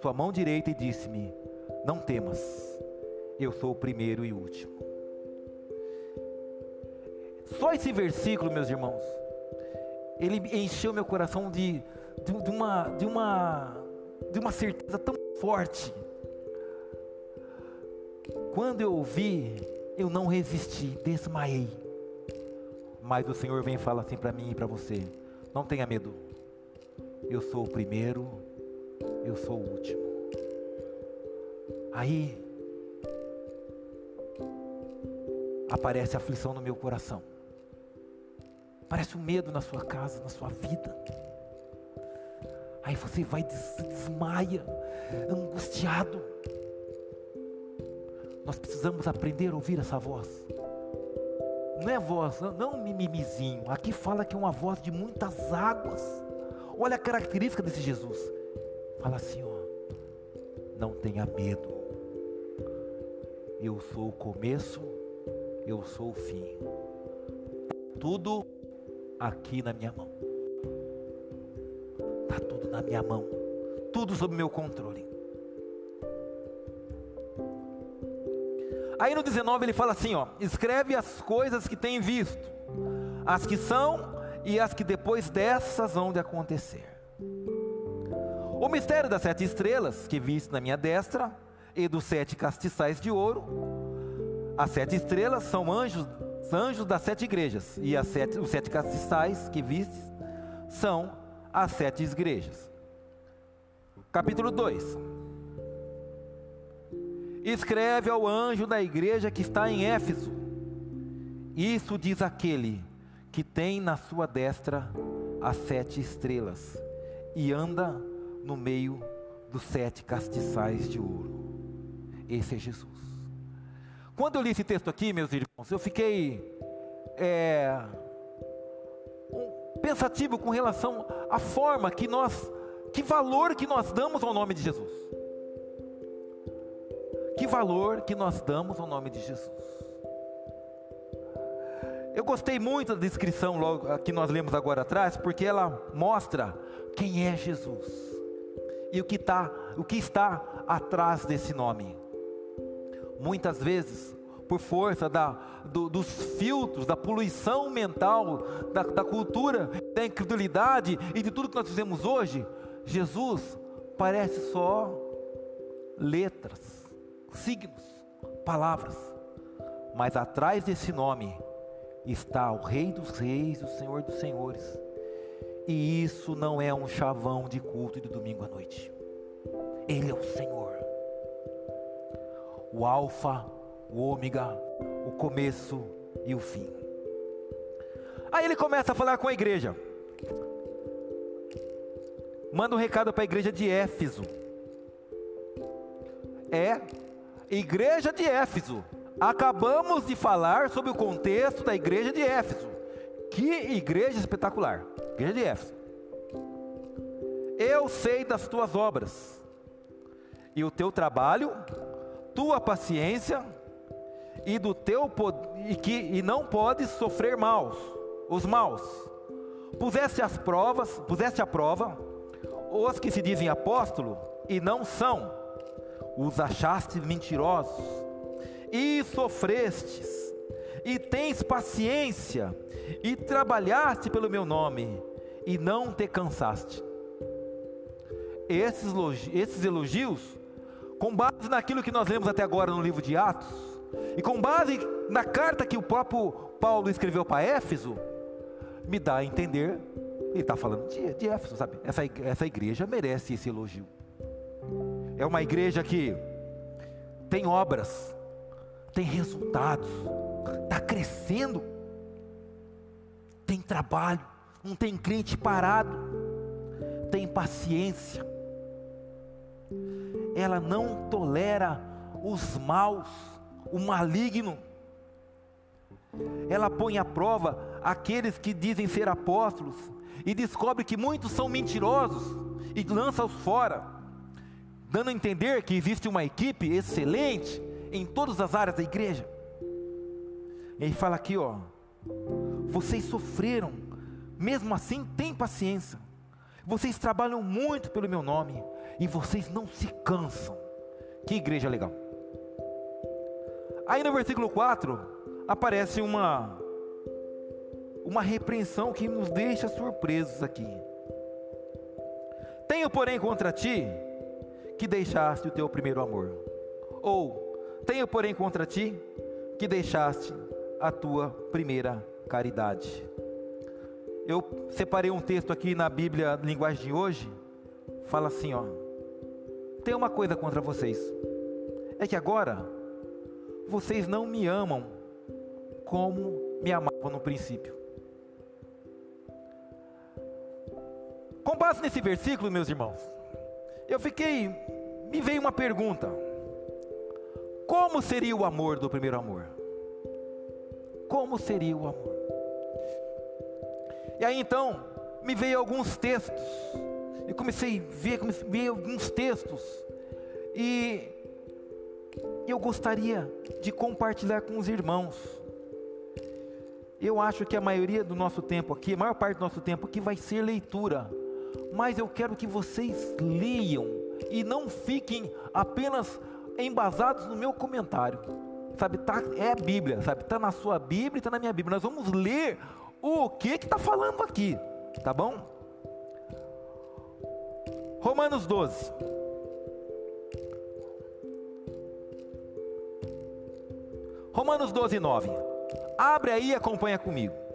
sua mão direita e disse-me: Não temas, eu sou o primeiro e último. Só esse versículo, meus irmãos, ele encheu meu coração de, de, de, uma, de, uma, de uma certeza tão forte. Quando eu ouvi, eu não resisti, desmaiei. Mas o Senhor vem e fala assim para mim e para você: não tenha medo, eu sou o primeiro eu sou o último. Aí aparece aflição no meu coração. Parece um medo na sua casa, na sua vida. Aí você vai des desmaia, angustiado. Nós precisamos aprender a ouvir essa voz. Não é voz, não um mimimizinho. Aqui fala que é uma voz de muitas águas. Olha a característica desse Jesus. Fala assim, ó. Não tenha medo. Eu sou o começo, eu sou o fim. Tudo aqui na minha mão. Tá tudo na minha mão. Tudo sob meu controle. Aí no 19 ele fala assim, ó: Escreve as coisas que tem visto, as que são e as que depois dessas vão de acontecer. O mistério das sete estrelas que viste na minha destra e dos sete castiçais de ouro. As sete estrelas são anjos, anjos das sete igrejas, e as sete, os sete castiçais que viste são as sete igrejas. Capítulo 2. Escreve ao anjo da igreja que está em Éfeso. Isso diz aquele que tem na sua destra as sete estrelas e anda no meio dos sete castiçais de ouro. Esse é Jesus. Quando eu li esse texto aqui, meus irmãos, eu fiquei é, um, pensativo com relação à forma que nós, que valor que nós damos ao nome de Jesus. Que valor que nós damos ao nome de Jesus. Eu gostei muito da descrição logo, que nós lemos agora atrás, porque ela mostra quem é Jesus e o que, tá, o que está atrás desse nome. Muitas vezes, por força da, do, dos filtros, da poluição mental, da, da cultura, da incredulidade e de tudo que nós fizemos hoje, Jesus parece só letras, signos, palavras. Mas atrás desse nome está o Rei dos Reis, o Senhor dos Senhores. E isso não é um chavão de culto de domingo à noite. Ele é o Senhor. O Alfa, o Ômega, o começo e o fim. Aí ele começa a falar com a igreja. Manda um recado para a igreja de Éfeso. É, igreja de Éfeso. Acabamos de falar sobre o contexto da igreja de Éfeso. Que igreja espetacular! Igreja de Éfeso. Eu sei das tuas obras e o teu trabalho, tua paciência e do teu e que e não podes sofrer maus, os maus. Puseste as provas, puseste à prova os que se dizem apóstolo e não são. Os achaste mentirosos e sofrestes, e tens paciência, e trabalhaste pelo meu nome, e não te cansaste. Esses esses elogios, com base naquilo que nós lemos até agora no livro de Atos, e com base na carta que o próprio Paulo escreveu para Éfeso, me dá a entender, ele está falando de, de Éfeso, sabe? Essa, essa igreja merece esse elogio. É uma igreja que tem obras, tem resultados, está crescendo, tem trabalho, não tem crente parado, tem paciência, ela não tolera os maus, o maligno, ela põe à prova aqueles que dizem ser apóstolos e descobre que muitos são mentirosos e lança-os fora, dando a entender que existe uma equipe excelente em todas as áreas da igreja. Ele fala aqui, ó, vocês sofreram, mesmo assim tem paciência. Vocês trabalham muito pelo meu nome e vocês não se cansam. Que igreja legal. Aí no versículo 4 aparece uma uma repreensão que nos deixa surpresos aqui. Tenho, porém, contra ti que deixaste o teu primeiro amor. Ou tenho, porém, contra ti que deixaste a tua primeira caridade. Eu separei um texto aqui na Bíblia, linguagem de hoje, fala assim, ó. Tem uma coisa contra vocês. É que agora vocês não me amam como me amavam no princípio. Com base nesse versículo, meus irmãos, eu fiquei, me veio uma pergunta. Como seria o amor do primeiro amor? Como seria o amor? E aí então, me veio alguns textos, e comecei a ver, comecei a ver alguns textos, e eu gostaria de compartilhar com os irmãos. Eu acho que a maioria do nosso tempo aqui, a maior parte do nosso tempo aqui vai ser leitura, mas eu quero que vocês leiam e não fiquem apenas embasados no meu comentário. Sabe, tá, é a Bíblia, sabe? Está na sua Bíblia, está na minha Bíblia. Nós vamos ler o que que está falando aqui, tá bom? Romanos 12. Romanos 12, 9. Abre aí e acompanha comigo.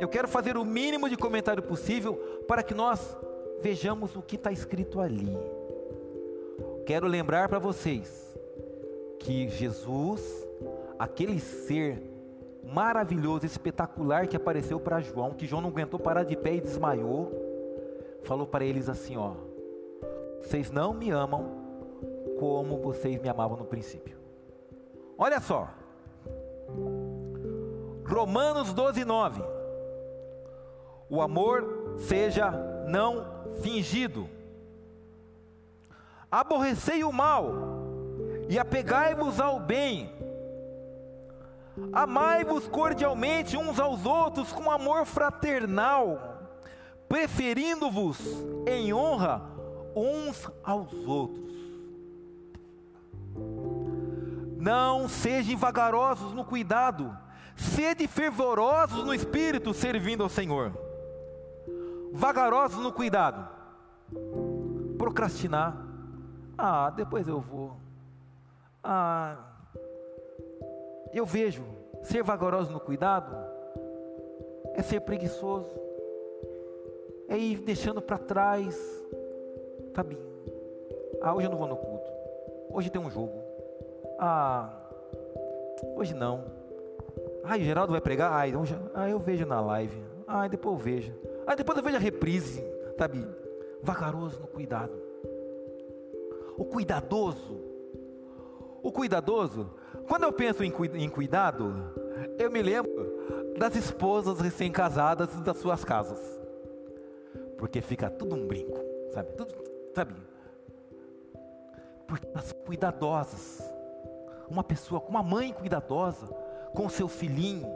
Eu quero fazer o mínimo de comentário possível para que nós vejamos o que está escrito ali. Quero lembrar para vocês que Jesus, aquele ser maravilhoso, espetacular que apareceu para João, que João não aguentou parar de pé e desmaiou, falou para eles assim: ó, vocês não me amam como vocês me amavam no princípio. Olha só, Romanos 12, 9. O amor seja não fingido. Aborrecei o mal e apegai-vos ao bem. Amai-vos cordialmente uns aos outros com amor fraternal, preferindo-vos em honra uns aos outros. Não sejam vagarosos no cuidado, sede fervorosos no espírito, servindo ao Senhor. Vagarosos no cuidado, procrastinar. Ah, depois eu vou. Ah, eu vejo ser vagaroso no cuidado é ser preguiçoso, é ir deixando para trás, sabe? Ah, hoje eu não vou no culto, hoje tem um jogo. Ah, hoje não. O Geraldo vai pregar? Então, ah, eu vejo na live. Ah, depois eu vejo. Ah, depois eu vejo a reprise, sabe? Vagaroso no cuidado. O cuidadoso. O cuidadoso quando eu penso em, em cuidado, eu me lembro das esposas recém-casadas das suas casas. Porque fica tudo um brinco, sabe? Tudo, sabe? Porque elas são cuidadosas. Uma pessoa, uma mãe cuidadosa com o seu filhinho.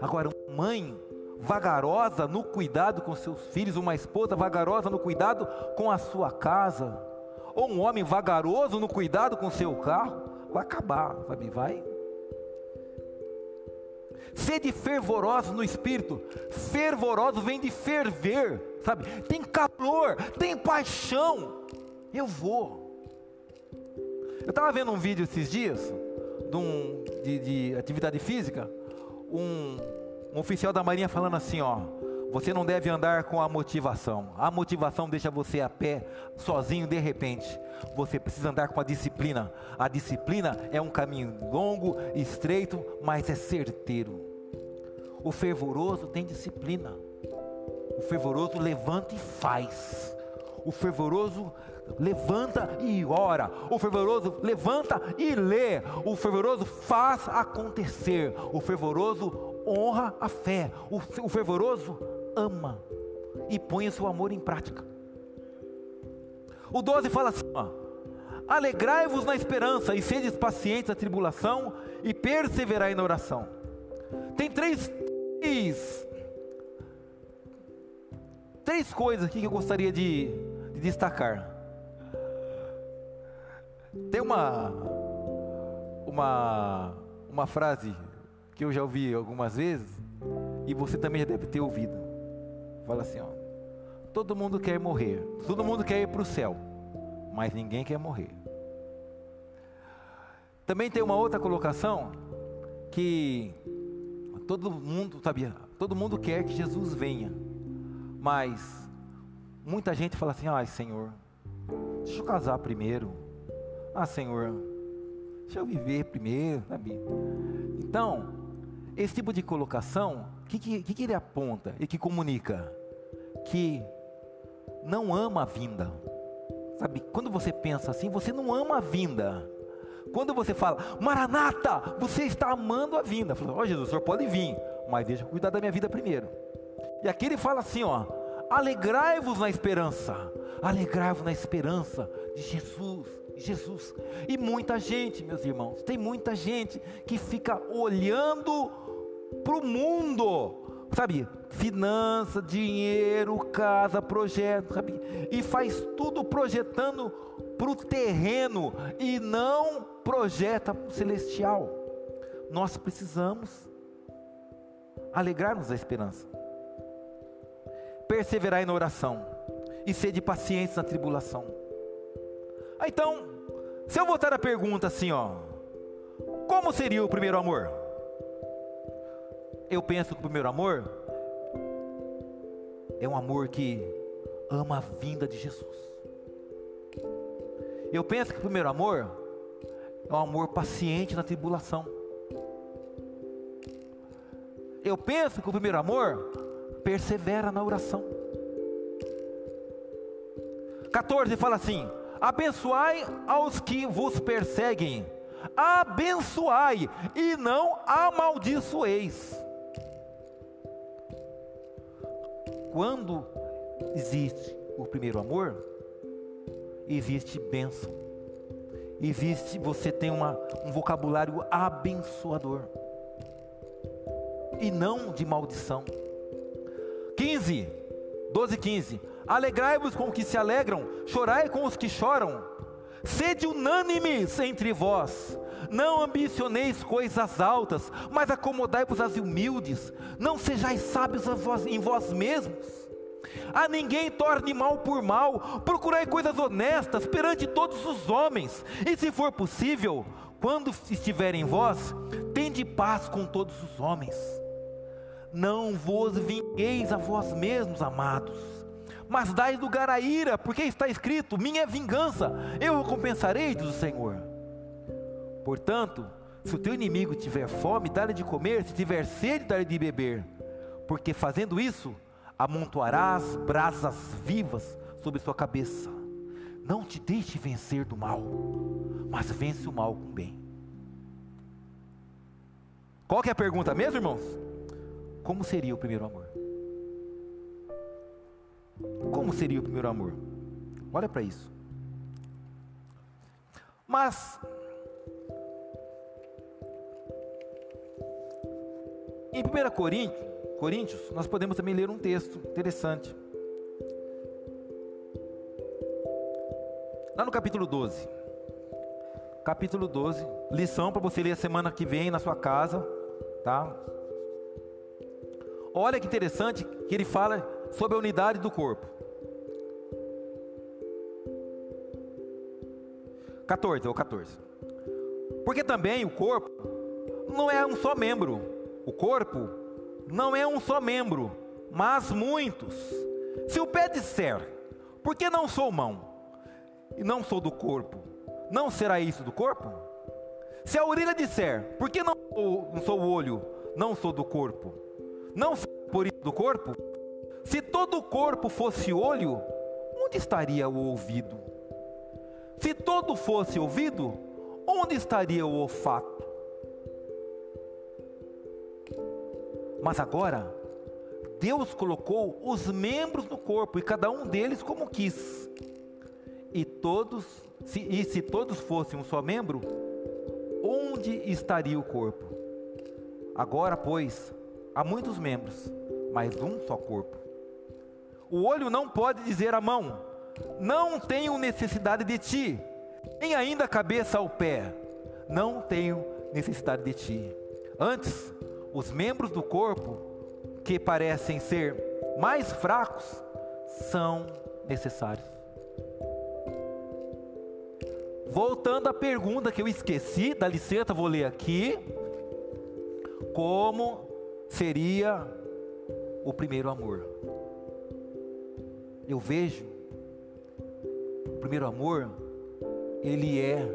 Agora, uma mãe vagarosa no cuidado com seus filhos, uma esposa vagarosa no cuidado com a sua casa, ou um homem vagaroso no cuidado com seu carro, vai acabar, sabe? Vai. Sede fervorosos no espírito. Fervoroso vem de ferver, sabe? Tem calor, tem paixão. Eu vou. Eu estava vendo um vídeo esses dias de, um, de, de atividade física. Um, um oficial da Marinha falando assim, ó. Você não deve andar com a motivação. A motivação deixa você a pé, sozinho de repente. Você precisa andar com a disciplina. A disciplina é um caminho longo, estreito, mas é certeiro. O fervoroso tem disciplina. O fervoroso levanta e faz. O fervoroso levanta e ora. O fervoroso levanta e lê. O fervoroso faz acontecer. O fervoroso honra a fé. O, fervoroso ama e põe o seu amor em prática. O 12 fala assim: alegrai-vos na esperança e sedes pacientes na tribulação e perseverai na oração. Tem três, três, três coisas aqui que eu gostaria de, de destacar. Tem uma, uma, uma frase que eu já ouvi algumas vezes e você também já deve ter ouvido. Fala assim, ó. Todo mundo quer morrer, todo mundo quer ir para o céu, mas ninguém quer morrer. Também tem uma outra colocação que todo mundo, sabia? Todo mundo quer que Jesus venha, mas muita gente fala assim: ai Senhor, deixa eu casar primeiro. Ah Senhor, deixa eu viver primeiro, sabe? Então, esse tipo de colocação, o que, que, que ele aponta e que comunica? que não ama a vinda. Sabe, quando você pensa assim, você não ama a vinda. Quando você fala, Maranata, você está amando a vinda. Ó oh, Jesus, o senhor pode vir, mas deixa eu cuidar da minha vida primeiro. E aqui ele fala assim, ó, alegrai-vos na esperança, alegrai-vos na esperança de Jesus, Jesus. E muita gente, meus irmãos, tem muita gente que fica olhando para o mundo, sabe? Finança, dinheiro, casa, projeto, sabe? E faz tudo projetando para o terreno e não projeta para o celestial. Nós precisamos alegrar-nos da esperança, perseverar na oração e ser de paciência na tribulação. Ah, então, se eu voltar a pergunta assim, ó, como seria o primeiro amor? Eu penso que o primeiro amor é um amor que ama a vinda de Jesus. Eu penso que o primeiro amor é um amor paciente na tribulação. Eu penso que o primeiro amor persevera na oração. 14 fala assim: abençoai aos que vos perseguem, abençoai e não amaldiçoeis. Quando existe o primeiro amor, existe bênção, existe, você tem uma, um vocabulário abençoador e não de maldição. 15, 12, 15. Alegrai-vos com os que se alegram, chorai com os que choram. Sede unânimes entre vós. Não ambicioneis coisas altas, mas acomodai-vos às humildes. Não sejais sábios em vós mesmos. A ninguém torne mal por mal, procurai coisas honestas perante todos os homens, e se for possível, quando estiver em vós, tende paz com todos os homens. Não vos vingueis a vós mesmos, amados, mas dai lugar à ira, porque está escrito: Minha vingança, eu recompensarei, diz o Senhor. Portanto, se o teu inimigo tiver fome, dá-lhe de comer, se tiver sede, dá-lhe de beber, porque fazendo isso, amontoarás brasas vivas sobre sua cabeça. Não te deixe vencer do mal, mas vence o mal com bem. Qual que é a pergunta mesmo, irmãos? Como seria o primeiro amor? Como seria o primeiro amor? Olha para isso. Mas, em 1 Coríntios, Coríntios, nós podemos também ler um texto interessante. Lá no capítulo 12. Capítulo 12, lição para você ler a semana que vem na sua casa, tá? Olha que interessante que ele fala sobre a unidade do corpo. 14 ou 14. Porque também o corpo não é um só membro. O corpo não é um só membro, mas muitos. Se o pé disser, por que não sou mão e não sou do corpo, não será isso do corpo? Se a orelha disser, por que não sou, não sou o olho, não sou do corpo, não por isso do corpo? Se todo o corpo fosse olho, onde estaria o ouvido? Se todo fosse ouvido, onde estaria o olfato? Mas agora, Deus colocou os membros no corpo e cada um deles como quis. E todos, se, e se todos fossem um só membro, onde estaria o corpo? Agora, pois, há muitos membros, mas um só corpo. O olho não pode dizer à mão: Não tenho necessidade de ti, nem ainda a cabeça ao pé: Não tenho necessidade de ti. Antes, os membros do corpo, que parecem ser mais fracos, são necessários. Voltando à pergunta que eu esqueci, dá licença, vou ler aqui. Como seria o primeiro amor. Eu vejo o primeiro amor, ele é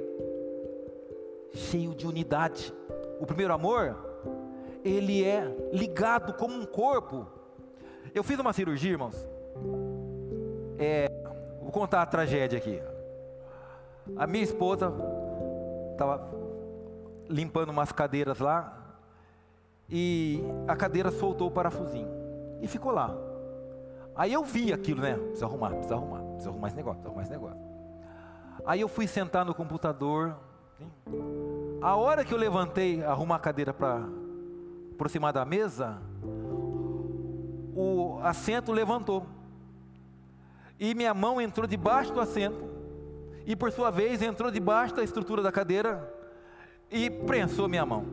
cheio de unidade. O primeiro amor, ele é ligado como um corpo. Eu fiz uma cirurgia, irmãos. É, vou contar a tragédia aqui. A minha esposa estava limpando umas cadeiras lá e a cadeira soltou o parafusinho e ficou lá. Aí eu vi aquilo, né? Precisa arrumar, precisa arrumar, precisa arrumar esse negócio, arrumar esse negócio. Aí eu fui sentar no computador. A hora que eu levantei, arrumar a cadeira para aproximar da mesa, o assento levantou. E minha mão entrou debaixo do assento. E por sua vez entrou debaixo da estrutura da cadeira e prensou minha mão.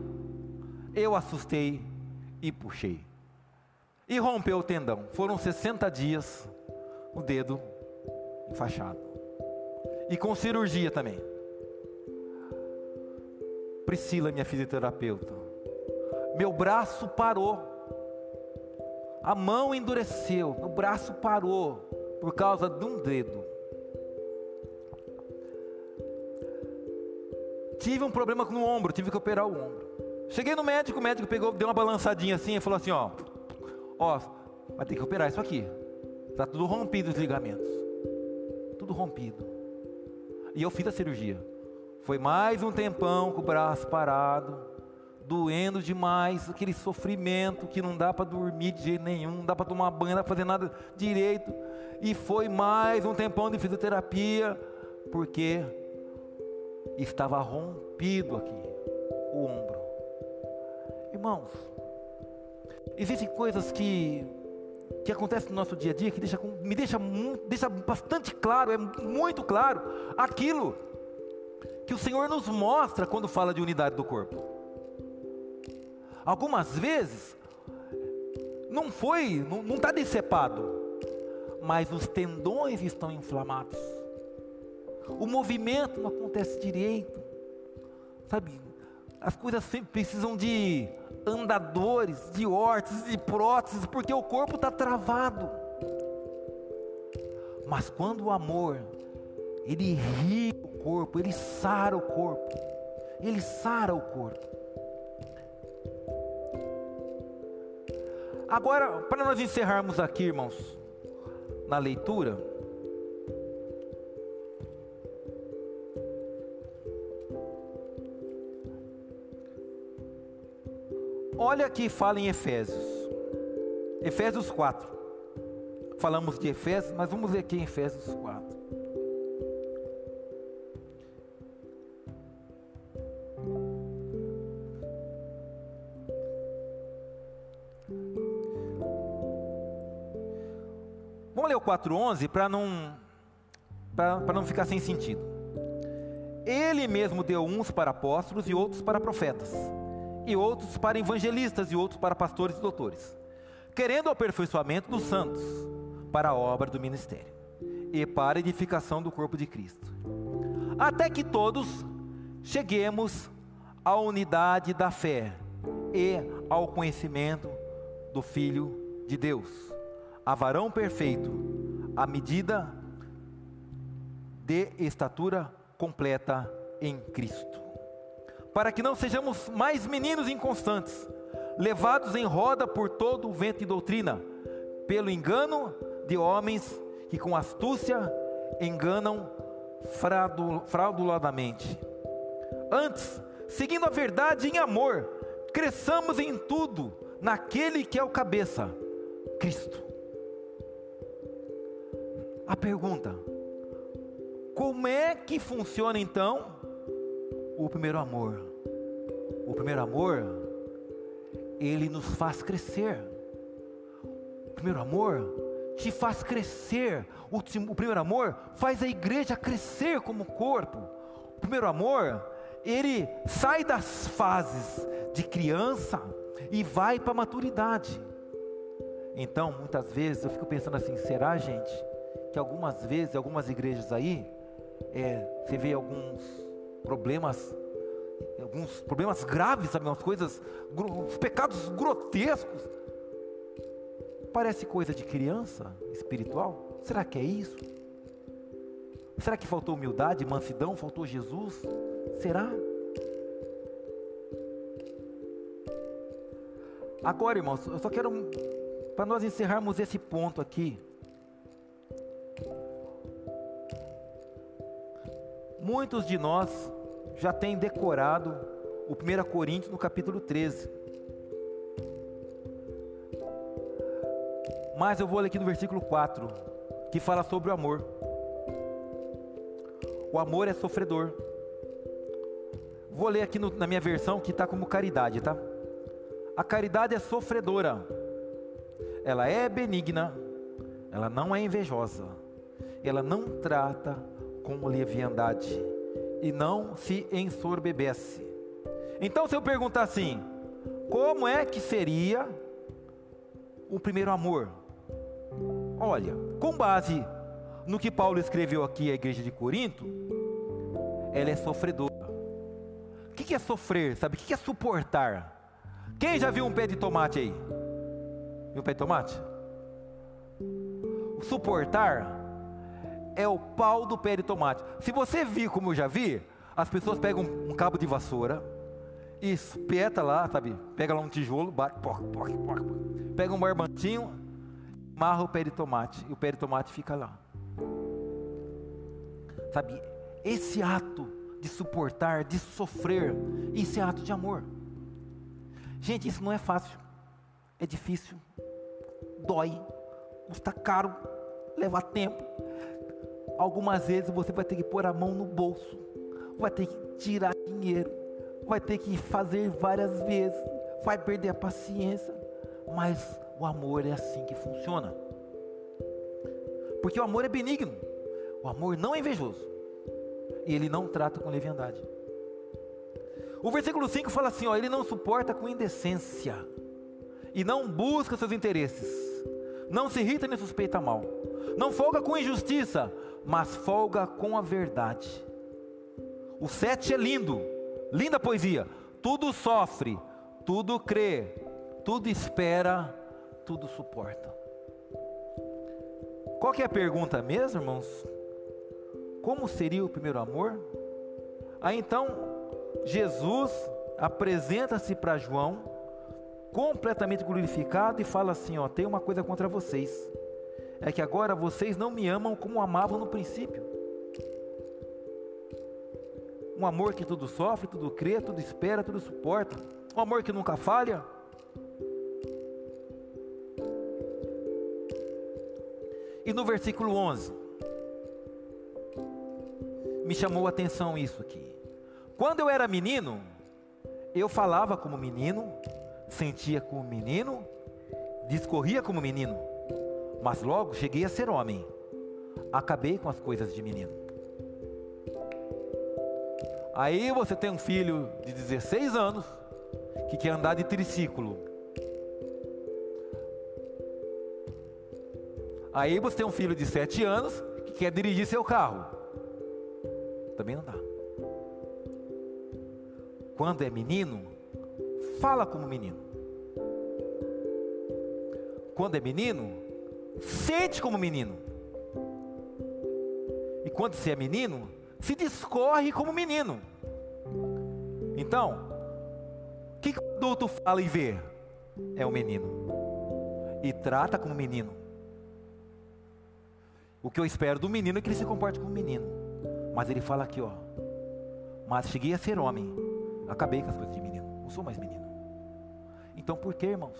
Eu assustei e puxei e rompeu o tendão. Foram 60 dias o dedo enfaixado. E com cirurgia também. Priscila, minha fisioterapeuta. Meu braço parou. A mão endureceu, o braço parou por causa de um dedo. Tive um problema no ombro, tive que operar o ombro. Cheguei no médico, o médico pegou, deu uma balançadinha assim e falou assim: ó, ó, vai ter que operar isso aqui. Está tudo rompido os ligamentos. Tudo rompido. E eu fiz a cirurgia. Foi mais um tempão com o braço parado, doendo demais, aquele sofrimento que não dá para dormir de jeito nenhum, não dá para tomar banho, não dá para fazer nada direito. E foi mais um tempão de fisioterapia, porque estava rompido aqui o ombro. Irmãos, existem coisas que que acontecem no nosso dia a dia que deixa, me deixa, deixa bastante claro, é muito claro aquilo que o Senhor nos mostra quando fala de unidade do corpo. Algumas vezes não foi, não está decepado, mas os tendões estão inflamados. O movimento não acontece direito. Sabe? As coisas sempre precisam de andadores, de órteses, de próteses, porque o corpo está travado. Mas quando o amor, ele ri o corpo, ele sara o corpo, ele sara o corpo. Agora, para nós encerrarmos aqui, irmãos, na leitura, olha aqui, fala em Efésios. Efésios 4. Falamos de Efésios, mas vamos ler aqui em Efésios 4. Vamos ler o 4:11 para não para não ficar sem sentido. Ele mesmo deu uns para apóstolos e outros para profetas e outros para evangelistas e outros para pastores e doutores, querendo o aperfeiçoamento dos santos para a obra do ministério e para a edificação do corpo de Cristo, até que todos cheguemos à unidade da fé e ao conhecimento do Filho de Deus, a varão perfeito, à medida de estatura completa em Cristo para que não sejamos mais meninos inconstantes, levados em roda por todo o vento e doutrina, pelo engano de homens que com astúcia enganam frauduladamente. Antes, seguindo a verdade em amor, cresçamos em tudo naquele que é o cabeça, Cristo. A pergunta: como é que funciona então o primeiro amor. O primeiro amor, ele nos faz crescer. O primeiro amor te faz crescer. O, o primeiro amor faz a igreja crescer como corpo. O primeiro amor, ele sai das fases de criança e vai para a maturidade. Então, muitas vezes eu fico pensando assim: será, gente, que algumas vezes, algumas igrejas aí, é, você vê alguns problemas, alguns problemas graves, sabe, umas coisas, uns pecados grotescos. Parece coisa de criança espiritual. Será que é isso? Será que faltou humildade, mansidão, faltou Jesus? Será? Agora, irmãos, eu só quero, para nós encerrarmos esse ponto aqui, Muitos de nós já têm decorado o 1 Coríntios no capítulo 13. Mas eu vou ler aqui no versículo 4, que fala sobre o amor. O amor é sofredor. Vou ler aqui no, na minha versão que está como caridade, tá? A caridade é sofredora, ela é benigna, ela não é invejosa, ela não trata com leviandade e não se ensorbebece. Então, se eu perguntar assim, como é que seria o primeiro amor? Olha, com base no que Paulo escreveu aqui à igreja de Corinto, ela é sofredora. O que é sofrer? Sabe? O que é suportar? Quem já viu um pé de tomate aí? Viu pé de tomate? Suportar é o pau do pé de tomate. Se você vir como eu já vi, as pessoas pegam um, cabo de vassoura e espeta lá, sabe? Pega lá um tijolo, bate, poc, poc, poc, pega um barbantinho, marra o pé de tomate e o pé de tomate fica lá. Sabe? Esse ato de suportar, de sofrer, isso é ato de amor. Gente, isso não é fácil. É difícil. Dói. Custa caro. Leva tempo. Algumas vezes você vai ter que pôr a mão no bolso. Vai ter que tirar dinheiro. Vai ter que fazer várias vezes. Vai perder a paciência. Mas o amor é assim que funciona. Porque o amor é benigno. O amor não é invejoso. E ele não trata com leviandade. O versículo 5 fala assim: ó, ele não suporta com indecência, e não busca seus interesses, não se irrita nem suspeita mal, não folga com injustiça, mas folga com a verdade. O 7 é lindo, linda poesia. Tudo sofre, tudo crê, tudo espera, tudo suporta. Qual que é a pergunta mesmo, irmãos? Como seria o primeiro amor? Aí então Jesus apresenta-se para João, completamente glorificado, e fala assim: Ó, tem uma coisa contra vocês, é que agora vocês não me amam como amavam no princípio. Um amor que tudo sofre, tudo crê, tudo espera, tudo suporta. Um amor que nunca falha. E no versículo 11, me chamou a atenção isso aqui. Quando eu era menino, eu falava como menino, sentia como menino, discorria como menino, mas logo cheguei a ser homem. Acabei com as coisas de menino. Aí você tem um filho de 16 anos que quer andar de triciclo. Aí você tem um filho de 7 anos que quer dirigir seu carro. Também não dá quando é menino, fala como menino. Quando é menino, sente como menino. E quando se é menino, se discorre como menino. Então, o que, que o adulto fala e vê? É o menino. E trata como menino. O que eu espero do menino é que ele se comporte como menino. Mas ele fala aqui, ó. Mas cheguei a ser homem Acabei com as coisas de menino, não sou mais menino. Então por que, irmãos?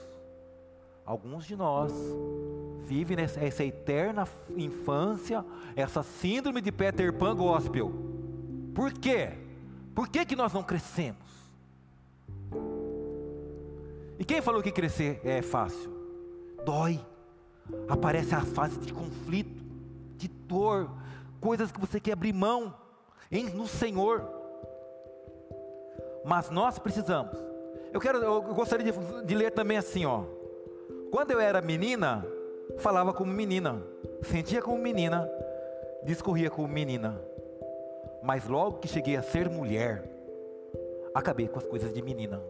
Alguns de nós vivem essa eterna infância, essa síndrome de Peter Pan gospel. Por quê? Por que, que nós não crescemos? E quem falou que crescer é fácil? Dói. Aparece a fase de conflito, de dor, coisas que você quer abrir mão em, no Senhor. Mas nós precisamos. Eu quero, eu gostaria de, de ler também assim, ó. Quando eu era menina, falava como menina, sentia como menina, discorria como menina. Mas logo que cheguei a ser mulher, acabei com as coisas de menina.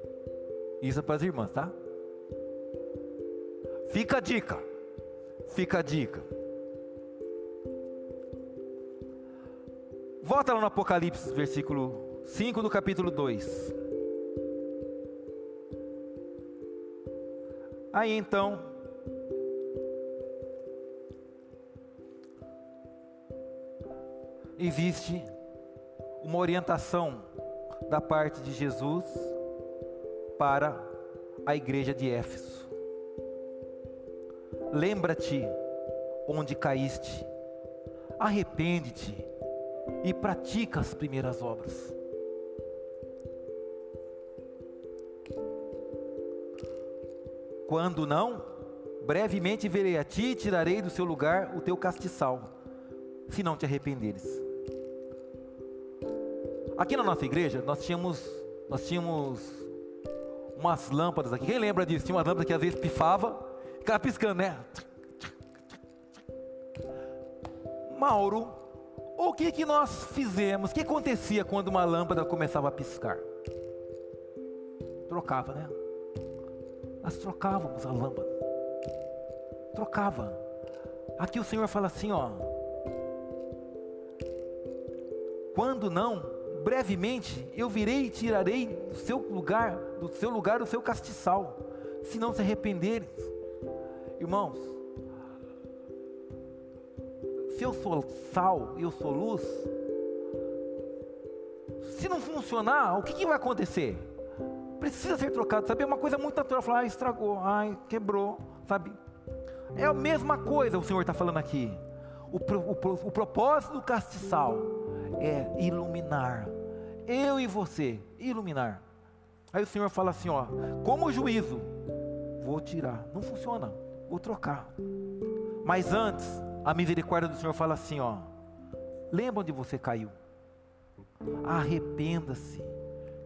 Isso é para as irmãs, tá? Fica a dica. Fica a dica. Volta lá no Apocalipse, versículo 5 do capítulo 2. Aí então, existe uma orientação da parte de Jesus para a igreja de Éfeso. Lembra-te onde caíste, arrepende-te e pratica as primeiras obras. Quando não, brevemente verei a ti e tirarei do seu lugar o teu castiçal, se não te arrependeres. Aqui na nossa igreja, nós tínhamos, nós tínhamos umas lâmpadas aqui. Quem lembra disso? Tinha uma lâmpada que às vezes pifava, ficava piscando, né? Mauro, o que que nós fizemos? O que acontecia quando uma lâmpada começava a piscar? Trocava, né? Nós trocávamos a lâmpada. trocava. Aqui o Senhor fala assim, ó. Quando não, brevemente eu virei e tirarei do seu lugar, do seu lugar o seu castiçal, se não se arrependeres. Irmãos, se eu sou sal, eu sou luz, se não funcionar, o que, que vai acontecer? Precisa ser trocado, sabe? É uma coisa muito natural. Falar, ah, estragou, ai, quebrou, sabe? É a mesma coisa o Senhor está falando aqui. O, o, o propósito do castiçal é iluminar. Eu e você, iluminar. Aí o Senhor fala assim: ó, como juízo, vou tirar. Não funciona, vou trocar. Mas antes, a misericórdia do Senhor fala assim: ó, lembra onde você caiu arrependa-se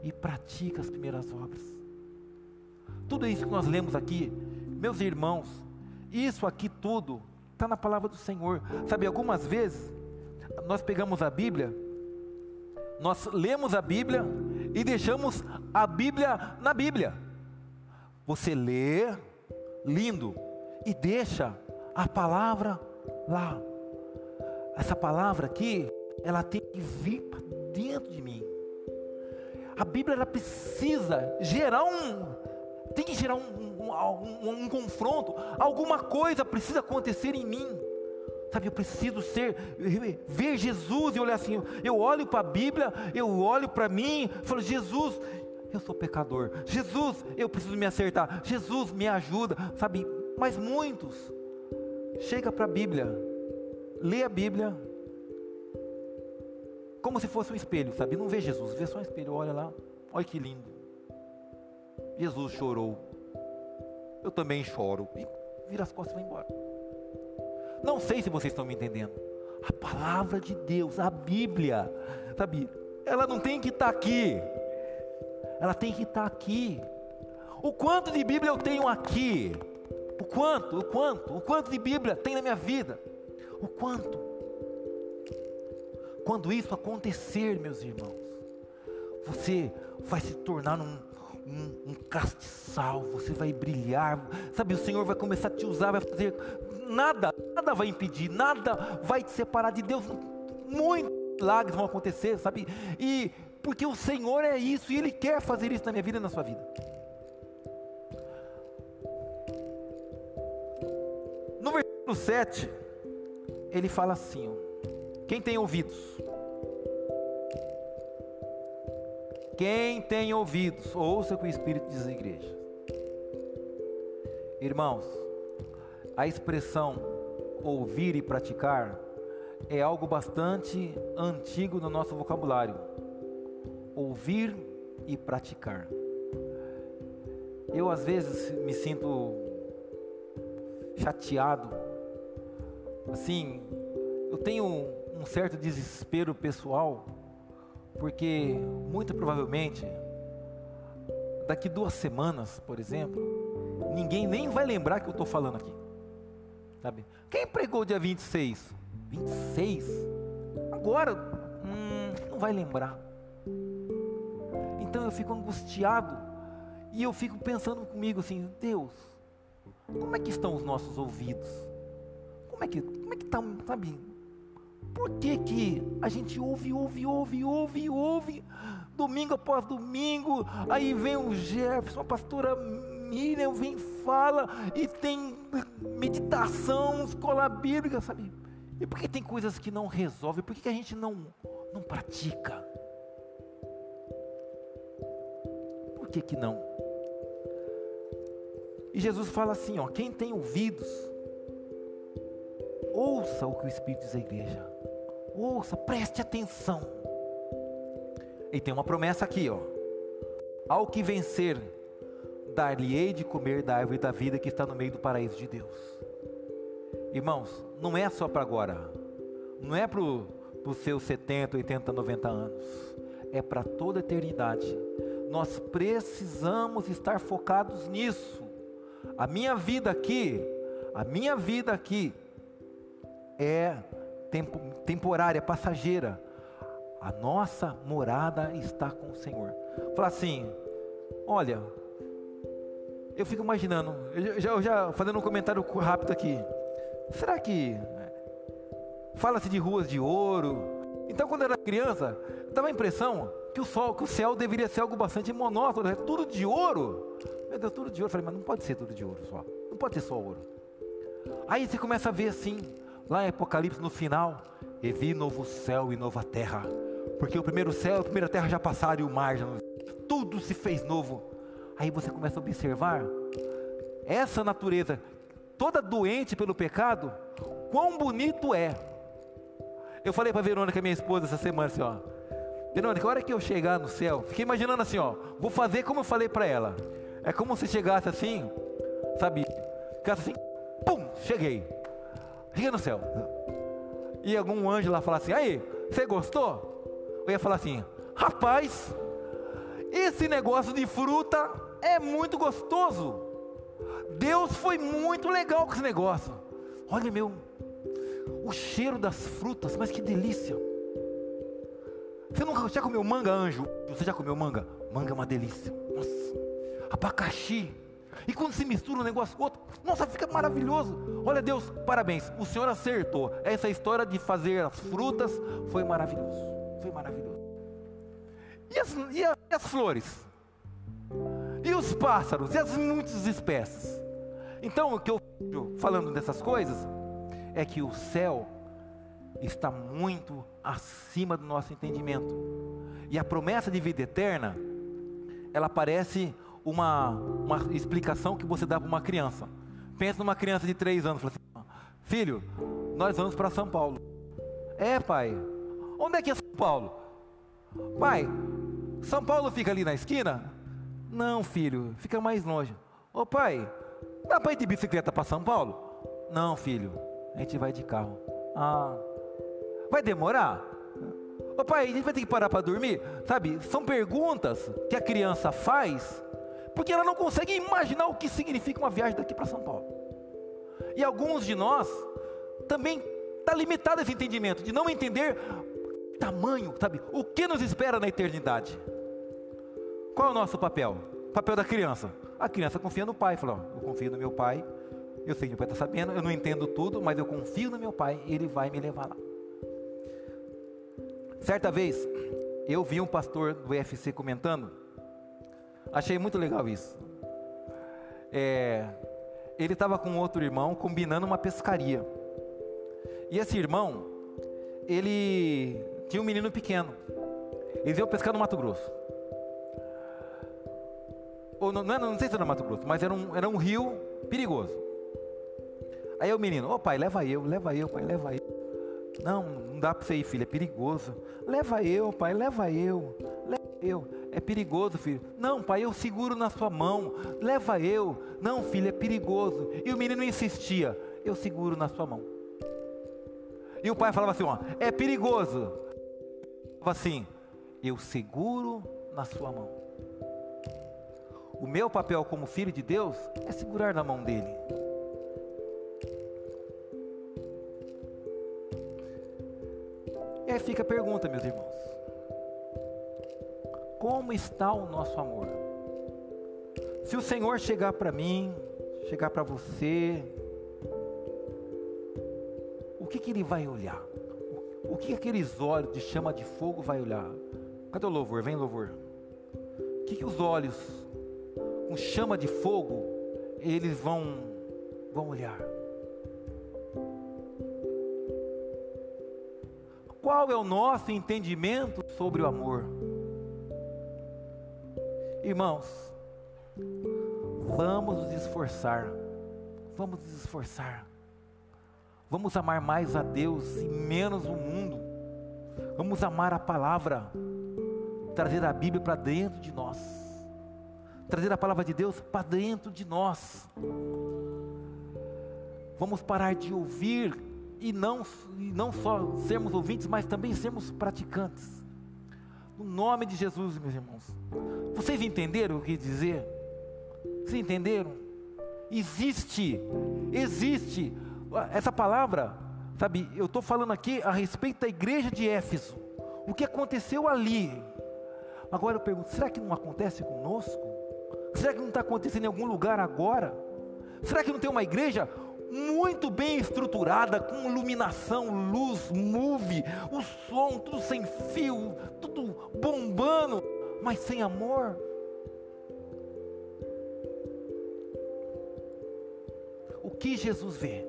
e pratique as primeiras obras. Tudo isso que nós lemos aqui, meus irmãos, isso aqui tudo está na palavra do Senhor. Sabe, algumas vezes nós pegamos a Bíblia, nós lemos a Bíblia e deixamos a Bíblia na Bíblia. Você lê, lindo, e deixa a palavra lá. Essa palavra aqui, ela tem que vir para dentro de mim. A Bíblia ela precisa gerar um, tem que gerar um, um, um, um confronto, alguma coisa precisa acontecer em mim. Sabe, eu preciso ser, ver Jesus e olhar assim. Eu olho para a Bíblia, eu olho para mim, falo, Jesus, eu sou pecador. Jesus, eu preciso me acertar. Jesus, me ajuda. Sabe, mas muitos chega para a Bíblia, lê a Bíblia, como se fosse um espelho, sabe? Não vê Jesus, vê só um espelho, olha lá, olha que lindo. Jesus chorou. Eu também choro. E vira as costas e vai embora. Não sei se vocês estão me entendendo. A palavra de Deus, a Bíblia, sabe? Ela não tem que estar tá aqui. Ela tem que estar tá aqui. O quanto de Bíblia eu tenho aqui? O quanto, o quanto, o quanto de Bíblia tem na minha vida? O quanto? Quando isso acontecer, meus irmãos, você vai se tornar um, um, um castiçal, você vai brilhar, sabe? O Senhor vai começar a te usar, vai fazer nada, nada vai impedir, nada vai te separar de Deus. Muitos milagres vão acontecer, sabe? E porque o Senhor é isso e Ele quer fazer isso na minha vida e na sua vida. No versículo 7, ele fala assim: ó, quem tem ouvidos? Quem tem ouvidos, ouça o que o Espírito diz à igreja. Irmãos, a expressão ouvir e praticar é algo bastante antigo no nosso vocabulário. Ouvir e praticar. Eu às vezes me sinto chateado, assim, eu tenho um certo desespero pessoal, porque muito provavelmente, daqui duas semanas, por exemplo, ninguém nem vai lembrar que eu estou falando aqui. Sabe? Quem pregou dia 26? 26? Agora, hum, não vai lembrar. Então eu fico angustiado e eu fico pensando comigo assim, Deus, como é que estão os nossos ouvidos? Como é que, como é que está, sabe? Por que, que a gente ouve, ouve, ouve, ouve, ouve, domingo após domingo, aí vem o Jefferson, a pastora Miriam vem fala, e tem meditação, escola bíblica, sabe? E por que tem coisas que não resolve? Por que, que a gente não, não pratica? Por que que não? E Jesus fala assim, ó, quem tem ouvidos, ouça o que o Espírito diz à igreja. Ouça, preste atenção. E tem uma promessa aqui, ó. Ao que vencer, dar-lhe-ei de comer da árvore da vida que está no meio do paraíso de Deus. Irmãos, não é só para agora. Não é para os seus 70, 80, 90 anos. É para toda a eternidade. Nós precisamos estar focados nisso. A minha vida aqui, a minha vida aqui é tempo, temporária, passageira. A nossa morada está com o Senhor. Fala assim: olha, eu fico imaginando, eu já, eu já fazendo um comentário rápido aqui. Será que é, fala-se de ruas de ouro? Então, quando eu era criança, dava a impressão que o, sol, que o céu deveria ser algo bastante monótono, é tudo de ouro. Meu Deus, tudo de ouro. Eu falei, mas não pode ser tudo de ouro só. Não pode ser só ouro. Aí você começa a ver assim, lá em Apocalipse no final, e vi novo céu e nova terra. Porque o primeiro céu, a primeira terra já passaram e o mar já tudo se fez novo. Aí você começa a observar essa natureza toda doente pelo pecado, quão bonito é. Eu falei para Verônica, minha esposa, essa semana assim, ó. Verônica, a hora que eu chegar no céu, fiquei imaginando assim, ó, vou fazer como eu falei para ela. É como se chegasse assim, sabe? Ficasse assim, pum, cheguei. Cheguei no céu. E algum anjo lá falar assim, aí, você gostou? Eu ia falar assim, rapaz, esse negócio de fruta é muito gostoso. Deus foi muito legal com esse negócio. Olha, meu, o cheiro das frutas, mas que delícia. Você nunca já comeu manga, anjo? Você já comeu manga? Manga é uma delícia. Nossa, abacaxi. E quando se mistura um negócio com outro, nossa, fica maravilhoso. Olha, Deus, parabéns. O Senhor acertou. Essa história de fazer as frutas foi maravilhoso. Foi maravilhoso. E as, e e as flores? E os pássaros? E as muitas espécies? Então, o que eu vejo falando dessas coisas é que o céu está muito acima do nosso entendimento. E a promessa de vida eterna, ela parece uma, uma explicação que você dá para uma criança. Pensa numa criança de três anos, fala assim, filho, nós vamos para São Paulo. É, pai. Onde é que é São Paulo? Pai, São Paulo fica ali na esquina? Não, filho, fica mais longe. Ô pai, dá para ir de bicicleta para São Paulo? Não, filho, a gente vai de carro. Ah, vai demorar? Ô pai, a gente vai ter que parar para dormir? Sabe, são perguntas que a criança faz porque ela não consegue imaginar o que significa uma viagem daqui para São Paulo. E alguns de nós também está limitado esse entendimento de não entender tamanho, sabe, o que nos espera na eternidade. Qual é o nosso papel? O papel da criança. A criança confia no pai, fala: eu confio no meu pai, eu sei que meu pai está sabendo, eu não entendo tudo, mas eu confio no meu pai, ele vai me levar lá. Certa vez, eu vi um pastor do UFC comentando, achei muito legal isso. É, ele estava com outro irmão combinando uma pescaria. E esse irmão, ele tinha um menino pequeno. Eles iam pescar no Mato Grosso. Ou não, não, não sei se era no Mato Grosso, mas era um, era um rio perigoso. Aí o menino, ô oh, pai, leva eu, leva eu, pai, leva eu. Não, não dá para você ir, filho, é perigoso. Leva eu, pai, leva eu, leva eu. É perigoso, filho. Não, pai, eu seguro na sua mão. Leva eu. Não, filho, é perigoso. E o menino insistia, eu seguro na sua mão. E o pai falava assim, ó, é perigoso. Falava assim, eu seguro na sua mão. O meu papel como filho de Deus é segurar na mão dele. E aí fica a pergunta, meus irmãos: Como está o nosso amor? Se o Senhor chegar para mim, chegar para você, o que, que Ele vai olhar? O que aqueles olhos de chama de fogo vai olhar? Cadê o louvor? Vem louvor. O que, que os olhos com chama de fogo eles vão vão olhar? Qual é o nosso entendimento sobre o amor? Irmãos, vamos nos esforçar, vamos nos esforçar, vamos amar mais a Deus e menos o mundo, vamos amar a palavra, trazer a Bíblia para dentro de nós, trazer a palavra de Deus para dentro de nós, vamos parar de ouvir e não, e não só sermos ouvintes, mas também sermos praticantes. No nome de Jesus, meus irmãos. Vocês entenderam o que dizer? Vocês entenderam? Existe, existe. Essa palavra, sabe, eu estou falando aqui a respeito da igreja de Éfeso. O que aconteceu ali. Agora eu pergunto, será que não acontece conosco? Será que não está acontecendo em algum lugar agora? Será que não tem uma igreja muito bem estruturada, com iluminação, luz, move, o som, tudo sem fio, tudo bombando, mas sem amor? O que Jesus vê?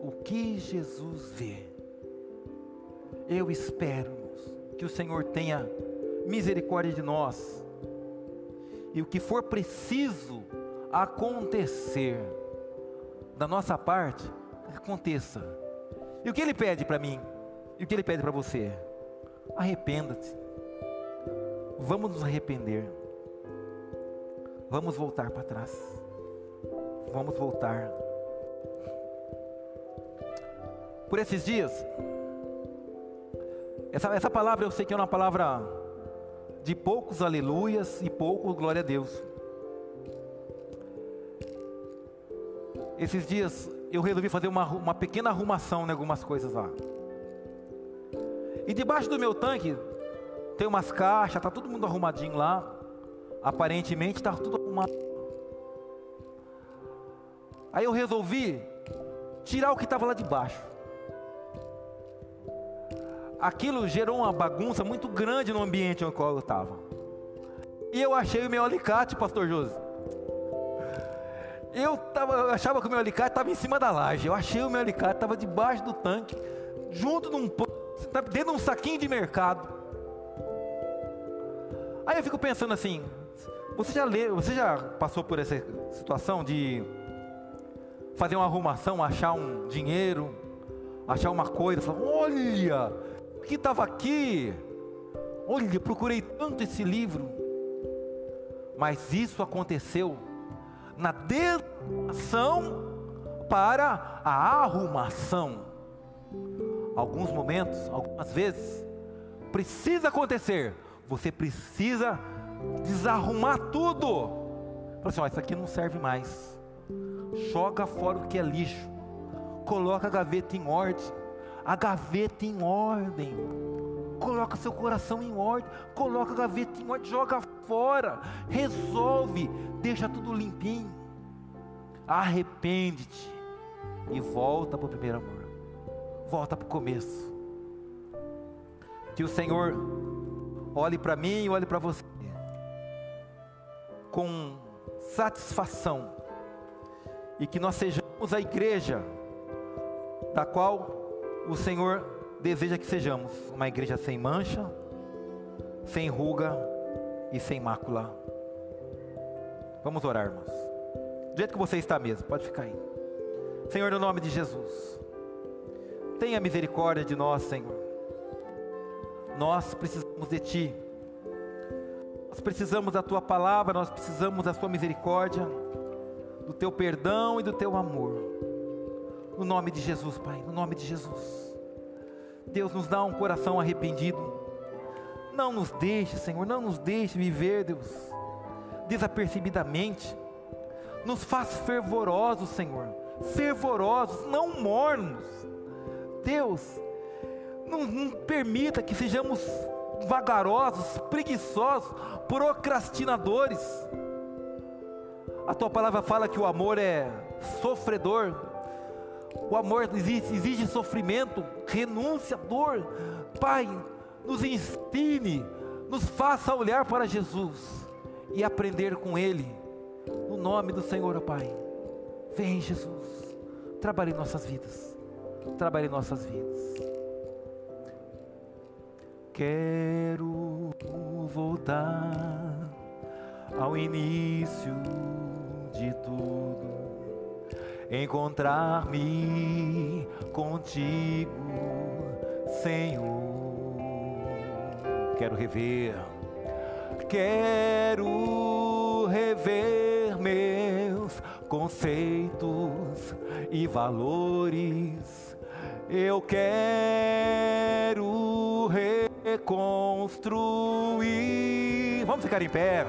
O que Jesus vê? Eu espero que o Senhor tenha misericórdia de nós e o que for preciso acontecer da nossa parte, aconteça. E o que Ele pede para mim? E o que Ele pede para você? Arrependa-te. Vamos nos arrepender. Vamos voltar para trás. Vamos voltar. Por esses dias, essa, essa palavra eu sei que é uma palavra de poucos aleluias e pouco glória a Deus. Esses dias eu resolvi fazer uma, uma pequena arrumação em algumas coisas lá. E debaixo do meu tanque tem umas caixas, tá todo mundo arrumadinho lá. Aparentemente está tudo arrumado. Aí eu resolvi tirar o que estava lá de baixo aquilo gerou uma bagunça muito grande no ambiente no qual eu estava. E eu achei o meu alicate, pastor José. Eu, tava, eu achava que o meu alicate estava em cima da laje. Eu achei o meu alicate, estava debaixo do tanque, junto de um dentro de um saquinho de mercado. Aí eu fico pensando assim, você já leu, você já passou por essa situação de fazer uma arrumação, achar um dinheiro, achar uma coisa, falar, olha, que estava aqui. Olha, procurei tanto esse livro, mas isso aconteceu na desação para a arrumação. Alguns momentos, algumas vezes, precisa acontecer. Você precisa desarrumar tudo. Fala assim, ó, isso aqui não serve mais. Joga fora o que é lixo. Coloca a gaveta em ordem a gaveta em ordem. Coloca seu coração em ordem, coloca a gaveta em ordem, joga fora, resolve, deixa tudo limpinho. Arrepende-te e volta para o primeiro amor. Volta para o começo. Que o Senhor olhe para mim e olhe para você com satisfação e que nós sejamos a igreja da qual o Senhor deseja que sejamos uma igreja sem mancha, sem ruga e sem mácula. Vamos orar, irmãos. Do jeito que você está mesmo, pode ficar aí. Senhor, no nome de Jesus, tenha misericórdia de nós, Senhor. Nós precisamos de Ti. Nós precisamos da Tua palavra, nós precisamos da Tua misericórdia, do Teu perdão e do Teu amor. No nome de Jesus, Pai, no nome de Jesus. Deus nos dá um coração arrependido. Não nos deixe, Senhor, não nos deixe viver, Deus, desapercebidamente. Nos faz fervorosos, Senhor, fervorosos, não mornos. Deus, não, não permita que sejamos vagarosos, preguiçosos, procrastinadores. A tua palavra fala que o amor é sofredor, o amor exige, exige sofrimento, renúncia, dor. Pai, nos ensine, nos faça olhar para Jesus e aprender com Ele. No nome do Senhor, ó Pai. Vem, Jesus. Trabalhe em nossas vidas. Trabalhe em nossas vidas. Quero voltar ao início de tudo encontrar-me contigo, Senhor. Quero rever, quero rever meus conceitos e valores. Eu quero reconstruir. Vamos ficar em pé.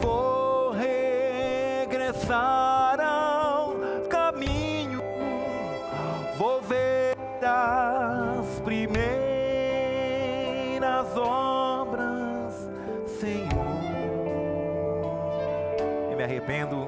Vou começarão arrependo,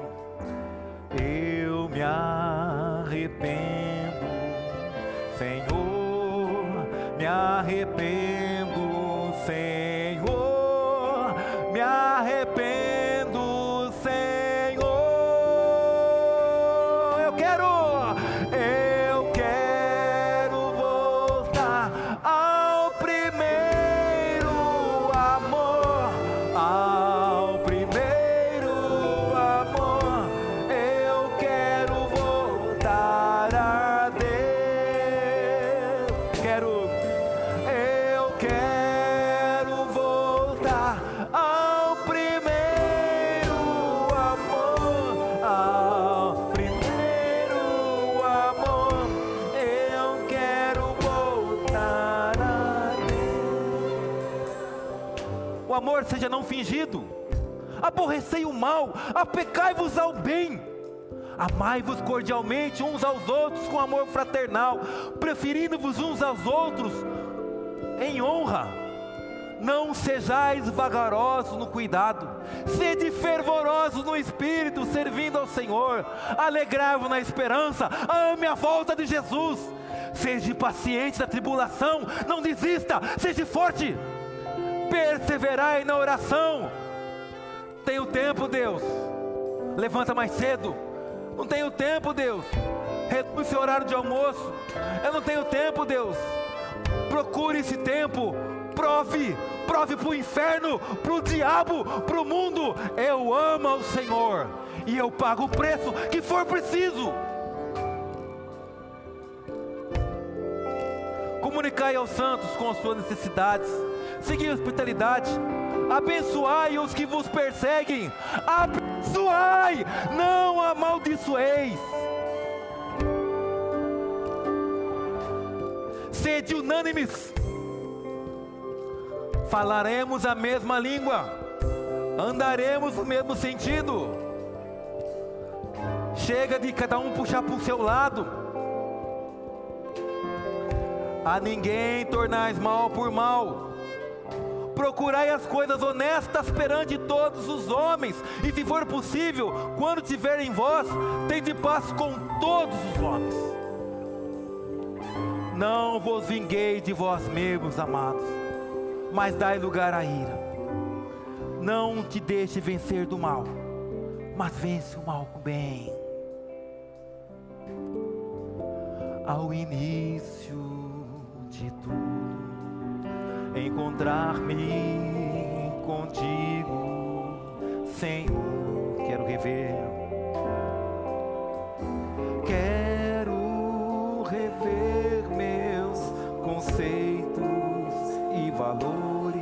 mal, apecai-vos ao bem. Amai-vos cordialmente uns aos outros com amor fraternal, preferindo-vos uns aos outros em honra. Não sejais vagarosos no cuidado, sede fervorosos no espírito, servindo ao Senhor. Alegrai-vos na esperança, ame a volta de Jesus. Seja paciente na tribulação, não desista, seja forte. Perseverai na oração. Tenho tempo, Deus. Levanta mais cedo. Não tenho tempo, Deus. Reduz esse horário de almoço. Eu não tenho tempo, Deus. Procure esse tempo. Prove, prove para o inferno, para o diabo, para o mundo. Eu amo ao Senhor e eu pago o preço que for preciso. Comunicai aos santos com as suas necessidades. Segui a hospitalidade. Abençoai os que vos perseguem. Abençoai, não amaldiçoeis. Sede unânimes. Falaremos a mesma língua. Andaremos no mesmo sentido. Chega de cada um puxar para o seu lado. A ninguém tornais mal por mal. Procurai as coisas honestas perante todos os homens, e se for possível, quando tiver em vós, tende paz com todos os homens. Não vos vinguei de vós mesmos, amados, mas dai lugar à ira. Não te deixe vencer do mal, mas vence o mal com o bem. Ao início encontrar-me contigo, Senhor. Quero rever, quero rever meus conceitos e valores.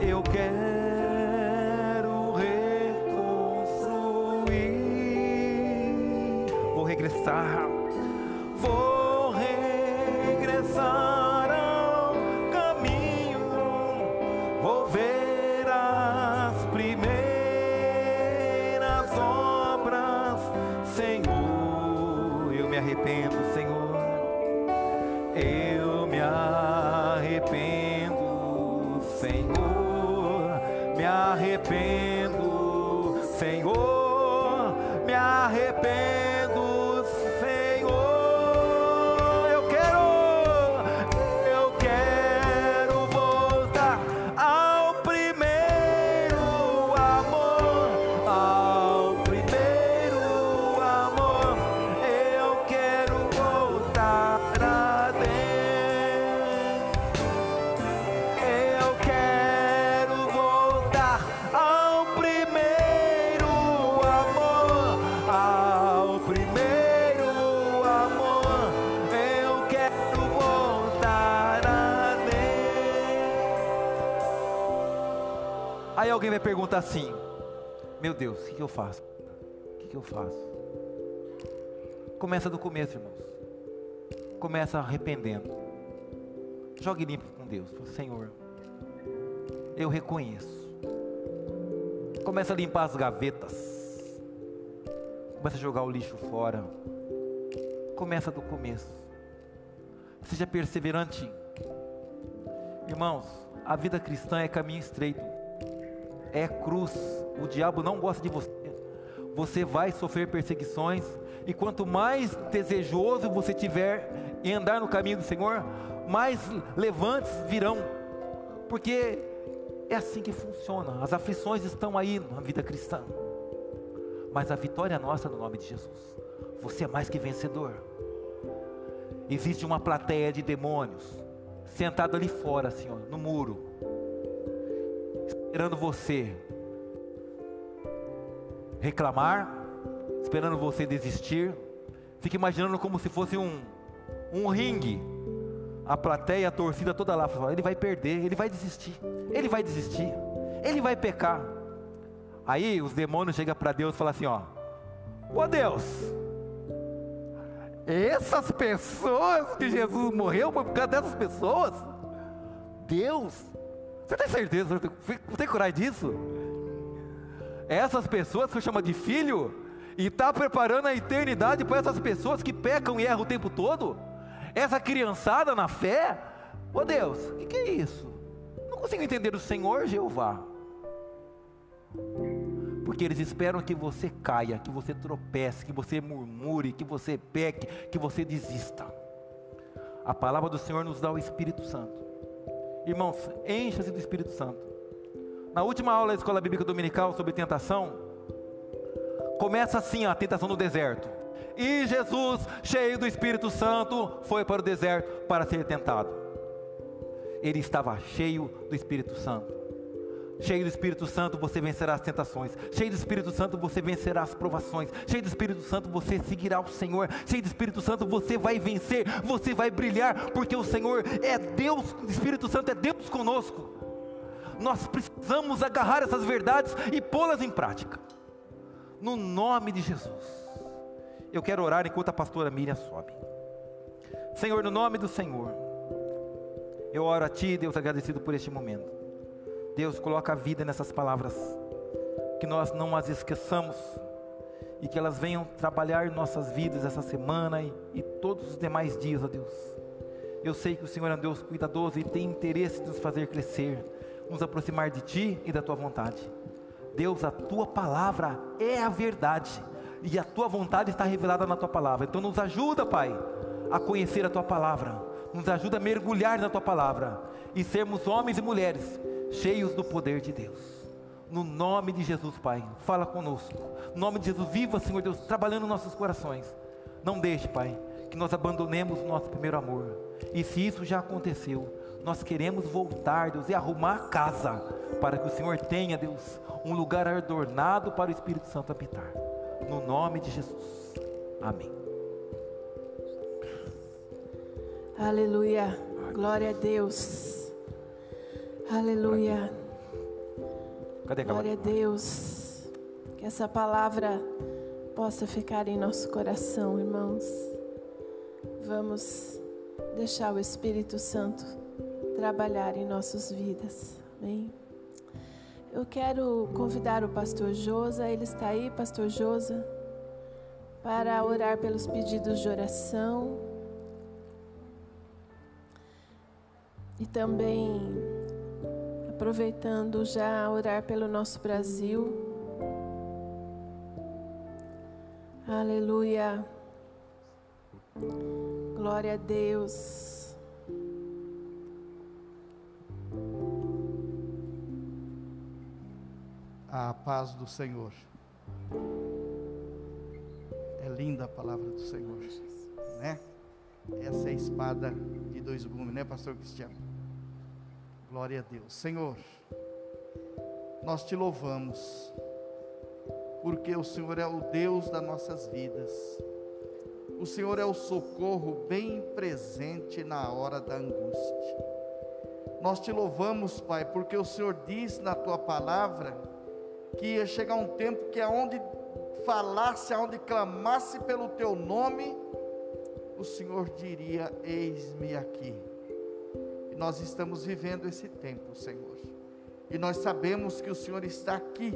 Eu quero reconstruir. Vou regressar. Alguém vai perguntar assim: Meu Deus, o que, que eu faço? O que, que eu faço? Começa do começo, irmãos. Começa arrependendo. Jogue limpo com Deus. Senhor, eu reconheço. Começa a limpar as gavetas. Começa a jogar o lixo fora. Começa do começo. Seja perseverante. Irmãos, a vida cristã é caminho estreito. É cruz. O diabo não gosta de você. você vai sofrer perseguições, e quanto mais desejoso você tiver em andar no caminho do Senhor, mais levantes virão, porque é assim que funciona. As aflições estão aí na vida cristã, mas a vitória é nossa no nome de Jesus. Você é mais que vencedor. Existe uma plateia de demônios sentado ali fora, ó, no muro, esperando você reclamar, esperando você desistir. Fica imaginando como se fosse um, um ringue. A plateia, a torcida toda lá, ele vai perder, ele vai desistir, ele vai desistir, ele vai pecar. Aí os demônios chegam para Deus e falam assim: ó, ô Deus, essas pessoas que Jesus morreu por causa dessas pessoas, Deus, você tem certeza? Você tem coragem disso? essas pessoas que chama de filho, e está preparando a eternidade para essas pessoas que pecam e erram o tempo todo? Essa criançada na fé? Ô oh Deus, o que, que é isso? Não consigo entender o Senhor Jeová. Porque eles esperam que você caia, que você tropece, que você murmure, que você peque, que você desista. A palavra do Senhor nos dá o Espírito Santo. Irmãos, encha-se do Espírito Santo. Na última aula da escola bíblica dominical sobre tentação, começa assim a tentação no deserto. E Jesus, cheio do Espírito Santo, foi para o deserto para ser tentado. Ele estava cheio do Espírito Santo. Cheio do Espírito Santo, você vencerá as tentações. Cheio do Espírito Santo, você vencerá as provações. Cheio do Espírito Santo, você seguirá o Senhor. Cheio do Espírito Santo, você vai vencer, você vai brilhar, porque o Senhor é Deus, o Espírito Santo é Deus conosco nós precisamos agarrar essas verdades e pô-las em prática. No nome de Jesus. Eu quero orar enquanto a pastora Miriam sobe. Senhor, no nome do Senhor, eu oro a Ti, Deus, agradecido por este momento. Deus, coloca a vida nessas palavras, que nós não as esqueçamos e que elas venham trabalhar nossas vidas essa semana e, e todos os demais dias, ó Deus. Eu sei que o Senhor é um Deus cuidadoso e tem interesse de nos fazer crescer nos aproximar de Ti e da Tua vontade. Deus, a Tua palavra é a verdade e a Tua vontade está revelada na Tua palavra. Então nos ajuda, Pai, a conhecer a Tua palavra, nos ajuda a mergulhar na Tua palavra e sermos homens e mulheres cheios do poder de Deus. No nome de Jesus, Pai, fala conosco. No nome de Jesus, viva, Senhor Deus, trabalhando nos nossos corações. Não deixe, Pai, que nós abandonemos o nosso primeiro amor. E se isso já aconteceu, nós queremos voltar, Deus, e arrumar a casa, para que o Senhor tenha, Deus, um lugar adornado para o Espírito Santo habitar. No nome de Jesus. Amém. Aleluia. Glória a Deus. Aleluia. Cadê Glória a Deus. Que essa palavra possa ficar em nosso coração, irmãos. Vamos deixar o Espírito Santo trabalhar em nossas vidas. Amém? Eu quero convidar o pastor Josa, ele está aí, pastor Josa, para orar pelos pedidos de oração. E também aproveitando já orar pelo nosso Brasil. Aleluia. Glória a Deus. a paz do Senhor. É linda a palavra do Senhor, né? Essa é a espada de dois gumes, né, pastor Cristiano? Glória a Deus. Senhor, nós te louvamos, porque o Senhor é o Deus das nossas vidas. O Senhor é o socorro bem presente na hora da angústia. Nós te louvamos, Pai, porque o Senhor diz na tua palavra que ia chegar um tempo que aonde falasse, aonde clamasse pelo teu nome, o Senhor diria: Eis-me aqui. E nós estamos vivendo esse tempo, Senhor. E nós sabemos que o Senhor está aqui.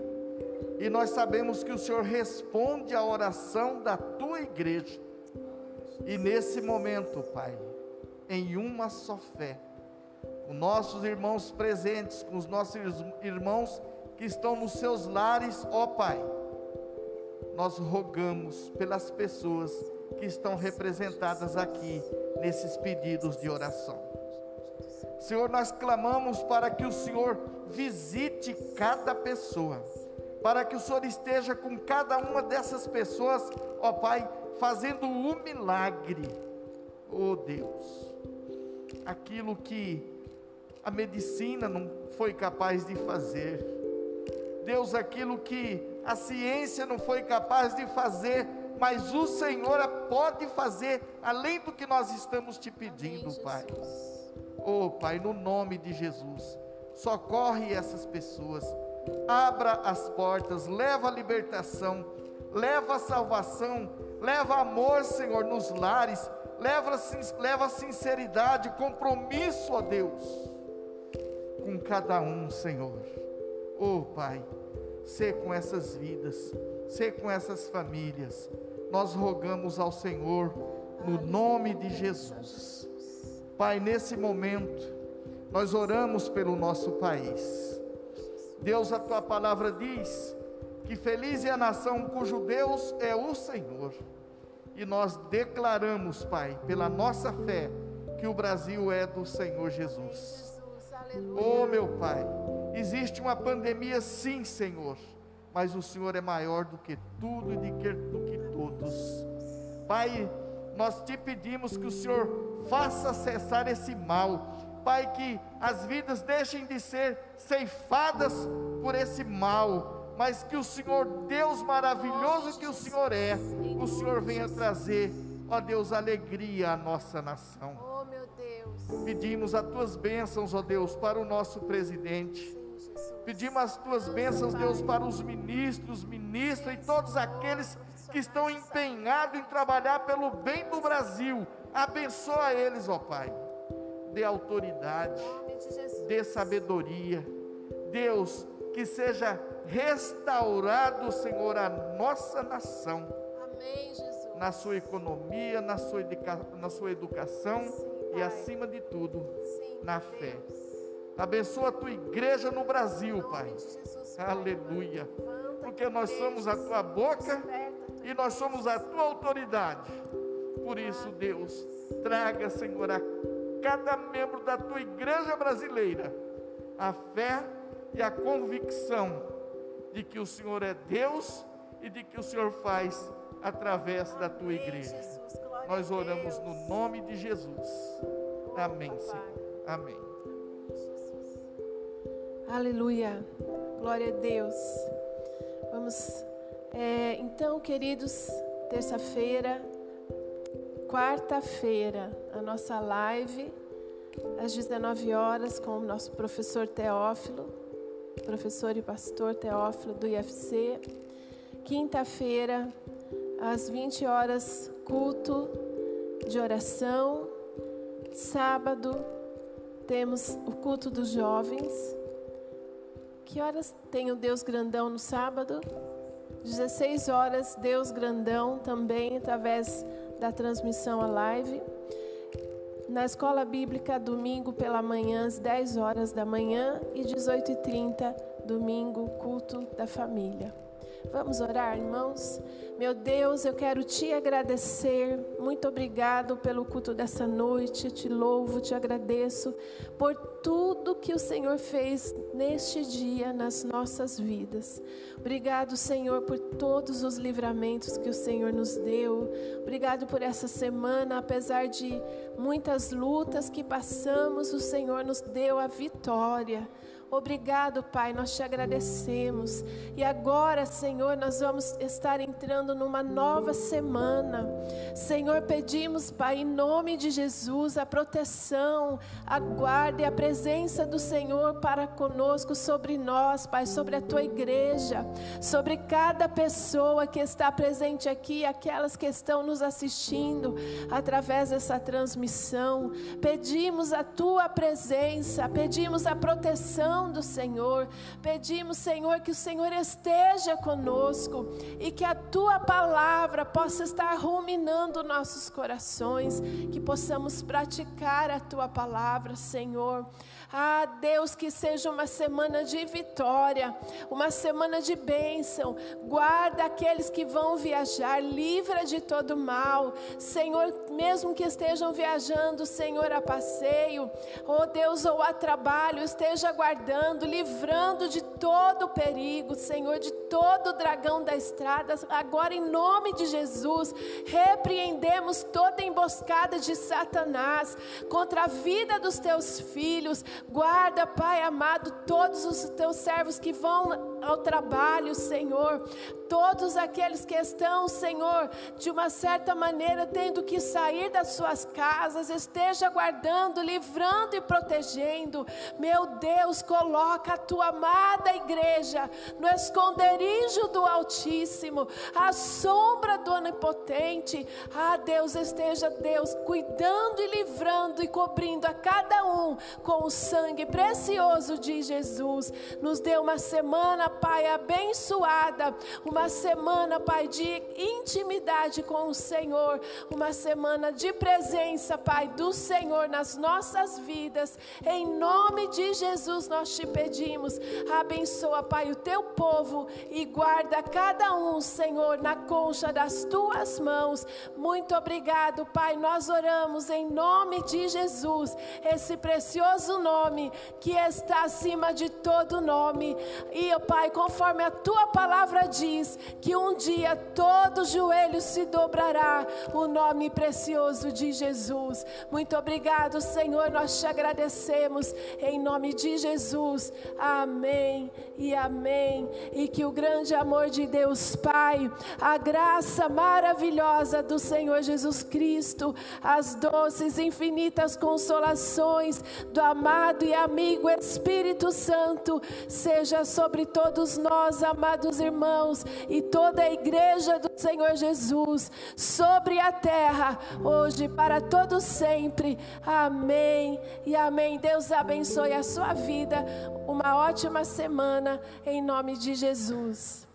E nós sabemos que o Senhor responde à oração da tua igreja. E nesse momento, Pai, em uma só fé, com nossos irmãos presentes, com os nossos irmãos que estão nos seus lares, ó Pai. nós rogamos pelas pessoas que estão representadas aqui nesses pedidos de oração. Senhor, nós clamamos para que o Senhor visite cada pessoa, para que o Senhor esteja com cada uma dessas pessoas, ó Pai, fazendo um milagre, ó Deus, aquilo que a medicina não foi capaz de fazer, Deus, aquilo que a ciência não foi capaz de fazer, mas o Senhor pode fazer além do que nós estamos te pedindo, Amém, Pai. Oh, Pai, no nome de Jesus, socorre essas pessoas, abra as portas, leva a libertação, leva a salvação, leva amor, Senhor, nos lares, leva, leva sinceridade, compromisso, ó Deus, com cada um, Senhor. Oh, Pai, ser com essas vidas, ser com essas famílias nós rogamos ao Senhor, no nome de Jesus. Pai, nesse momento, nós oramos pelo nosso país. Deus, a tua palavra diz que feliz é a nação cujo Deus é o Senhor. E nós declaramos, Pai, pela nossa fé, que o Brasil é do Senhor Jesus. Oh, meu Pai, existe uma pandemia, sim, Senhor mas o Senhor é maior do que tudo e do que, do que todos. Pai, nós te pedimos que o Senhor faça cessar esse mal. Pai, que as vidas deixem de ser ceifadas por esse mal, mas que o Senhor, Deus maravilhoso que o Senhor é, o Senhor venha trazer, ó Deus, alegria à nossa nação. Oh, Pedimos as tuas bênçãos, ó Deus, para o nosso presidente. Pedimos as tuas bênçãos, Deus, para os ministros, ministras e todos aqueles que estão empenhados em trabalhar pelo bem do Brasil. Abençoa eles, ó Pai. Dê autoridade, dê sabedoria. Deus, que seja restaurado, Senhor, a nossa nação. Amém, Jesus. Na sua economia, na sua, na sua educação Sim, e, acima de tudo, Sim, na fé. Deus. Abençoa a tua igreja no Brasil, Pai. Aleluia. Porque nós somos a tua boca e nós somos a tua autoridade. Por isso, Deus, traga, Senhor, a cada membro da tua igreja brasileira a fé e a convicção de que o Senhor é Deus e de que o Senhor faz através da tua igreja. Nós oramos no nome de Jesus. Amém, Senhor. Amém. Aleluia. Glória a Deus. Vamos, é, então, queridos, terça-feira, quarta-feira, a nossa live, às 19 horas, com o nosso professor Teófilo, professor e pastor Teófilo do IFC. Quinta-feira, às 20 horas, culto de oração. Sábado, temos o culto dos jovens. Que horas tem o Deus Grandão no sábado? 16 horas, Deus Grandão também, através da transmissão a live. Na escola bíblica, domingo pela manhã, às 10 horas da manhã e 18h30, domingo, culto da família. Vamos orar, irmãos? Meu Deus, eu quero te agradecer. Muito obrigado pelo culto dessa noite. te louvo, te agradeço por tudo que o Senhor fez neste dia nas nossas vidas. Obrigado, Senhor, por todos os livramentos que o Senhor nos deu. Obrigado por essa semana, apesar de muitas lutas que passamos, o Senhor nos deu a vitória. Obrigado, Pai, nós te agradecemos. E agora, Senhor, nós vamos estar entrando numa nova semana. Senhor, pedimos, Pai, em nome de Jesus, a proteção, a guarda e a presença do Senhor para conosco, sobre nós, Pai, sobre a tua igreja, sobre cada pessoa que está presente aqui, aquelas que estão nos assistindo através dessa transmissão. Pedimos a tua presença, pedimos a proteção mão do Senhor. Pedimos, Senhor, que o Senhor esteja conosco e que a tua palavra possa estar ruminando nossos corações, que possamos praticar a tua palavra, Senhor. Ah, Deus, que seja uma semana de vitória, uma semana de bênção. Guarda aqueles que vão viajar, livra de todo mal. Senhor, mesmo que estejam viajando, Senhor, a passeio, oh Deus, ou a trabalho, esteja guardando, livrando de todo perigo, Senhor, de todo dragão da estrada. Agora, em nome de Jesus, repreendemos toda emboscada de Satanás contra a vida dos teus filhos. Guarda, Pai amado, todos os teus servos que vão ao trabalho, Senhor. Todos aqueles que estão, Senhor, de uma certa maneira tendo que sair das suas casas, esteja guardando, livrando e protegendo. Meu Deus, coloca a tua amada igreja no esconderijo do Altíssimo, à sombra do Onipotente. Ah, Deus, esteja, Deus, cuidando e livrando e cobrindo a cada um com o sangue precioso de Jesus. Nos dê uma semana, Pai, abençoada, uma semana, Pai, de intimidade com o Senhor, uma semana de presença, Pai, do Senhor nas nossas vidas. Em nome de Jesus nós te pedimos, abençoa, Pai, o teu povo e guarda cada um, Senhor, na concha das tuas mãos. Muito obrigado, Pai. Nós oramos em nome de Jesus, esse precioso nome que está acima de todo nome. E, Pai, conforme a tua palavra diz, que um dia todo joelho se dobrará o nome precioso de Jesus. Muito obrigado, Senhor, nós te agradecemos em nome de Jesus. Amém e amém. E que o grande amor de Deus Pai, a graça maravilhosa do Senhor Jesus Cristo, as doces infinitas consolações do amado e amigo Espírito Santo seja sobre todos nós, amados irmãos, e toda a igreja do Senhor Jesus, sobre a terra, hoje para todos sempre. Amém e amém. Deus abençoe a sua vida. Uma ótima semana em nome de Jesus.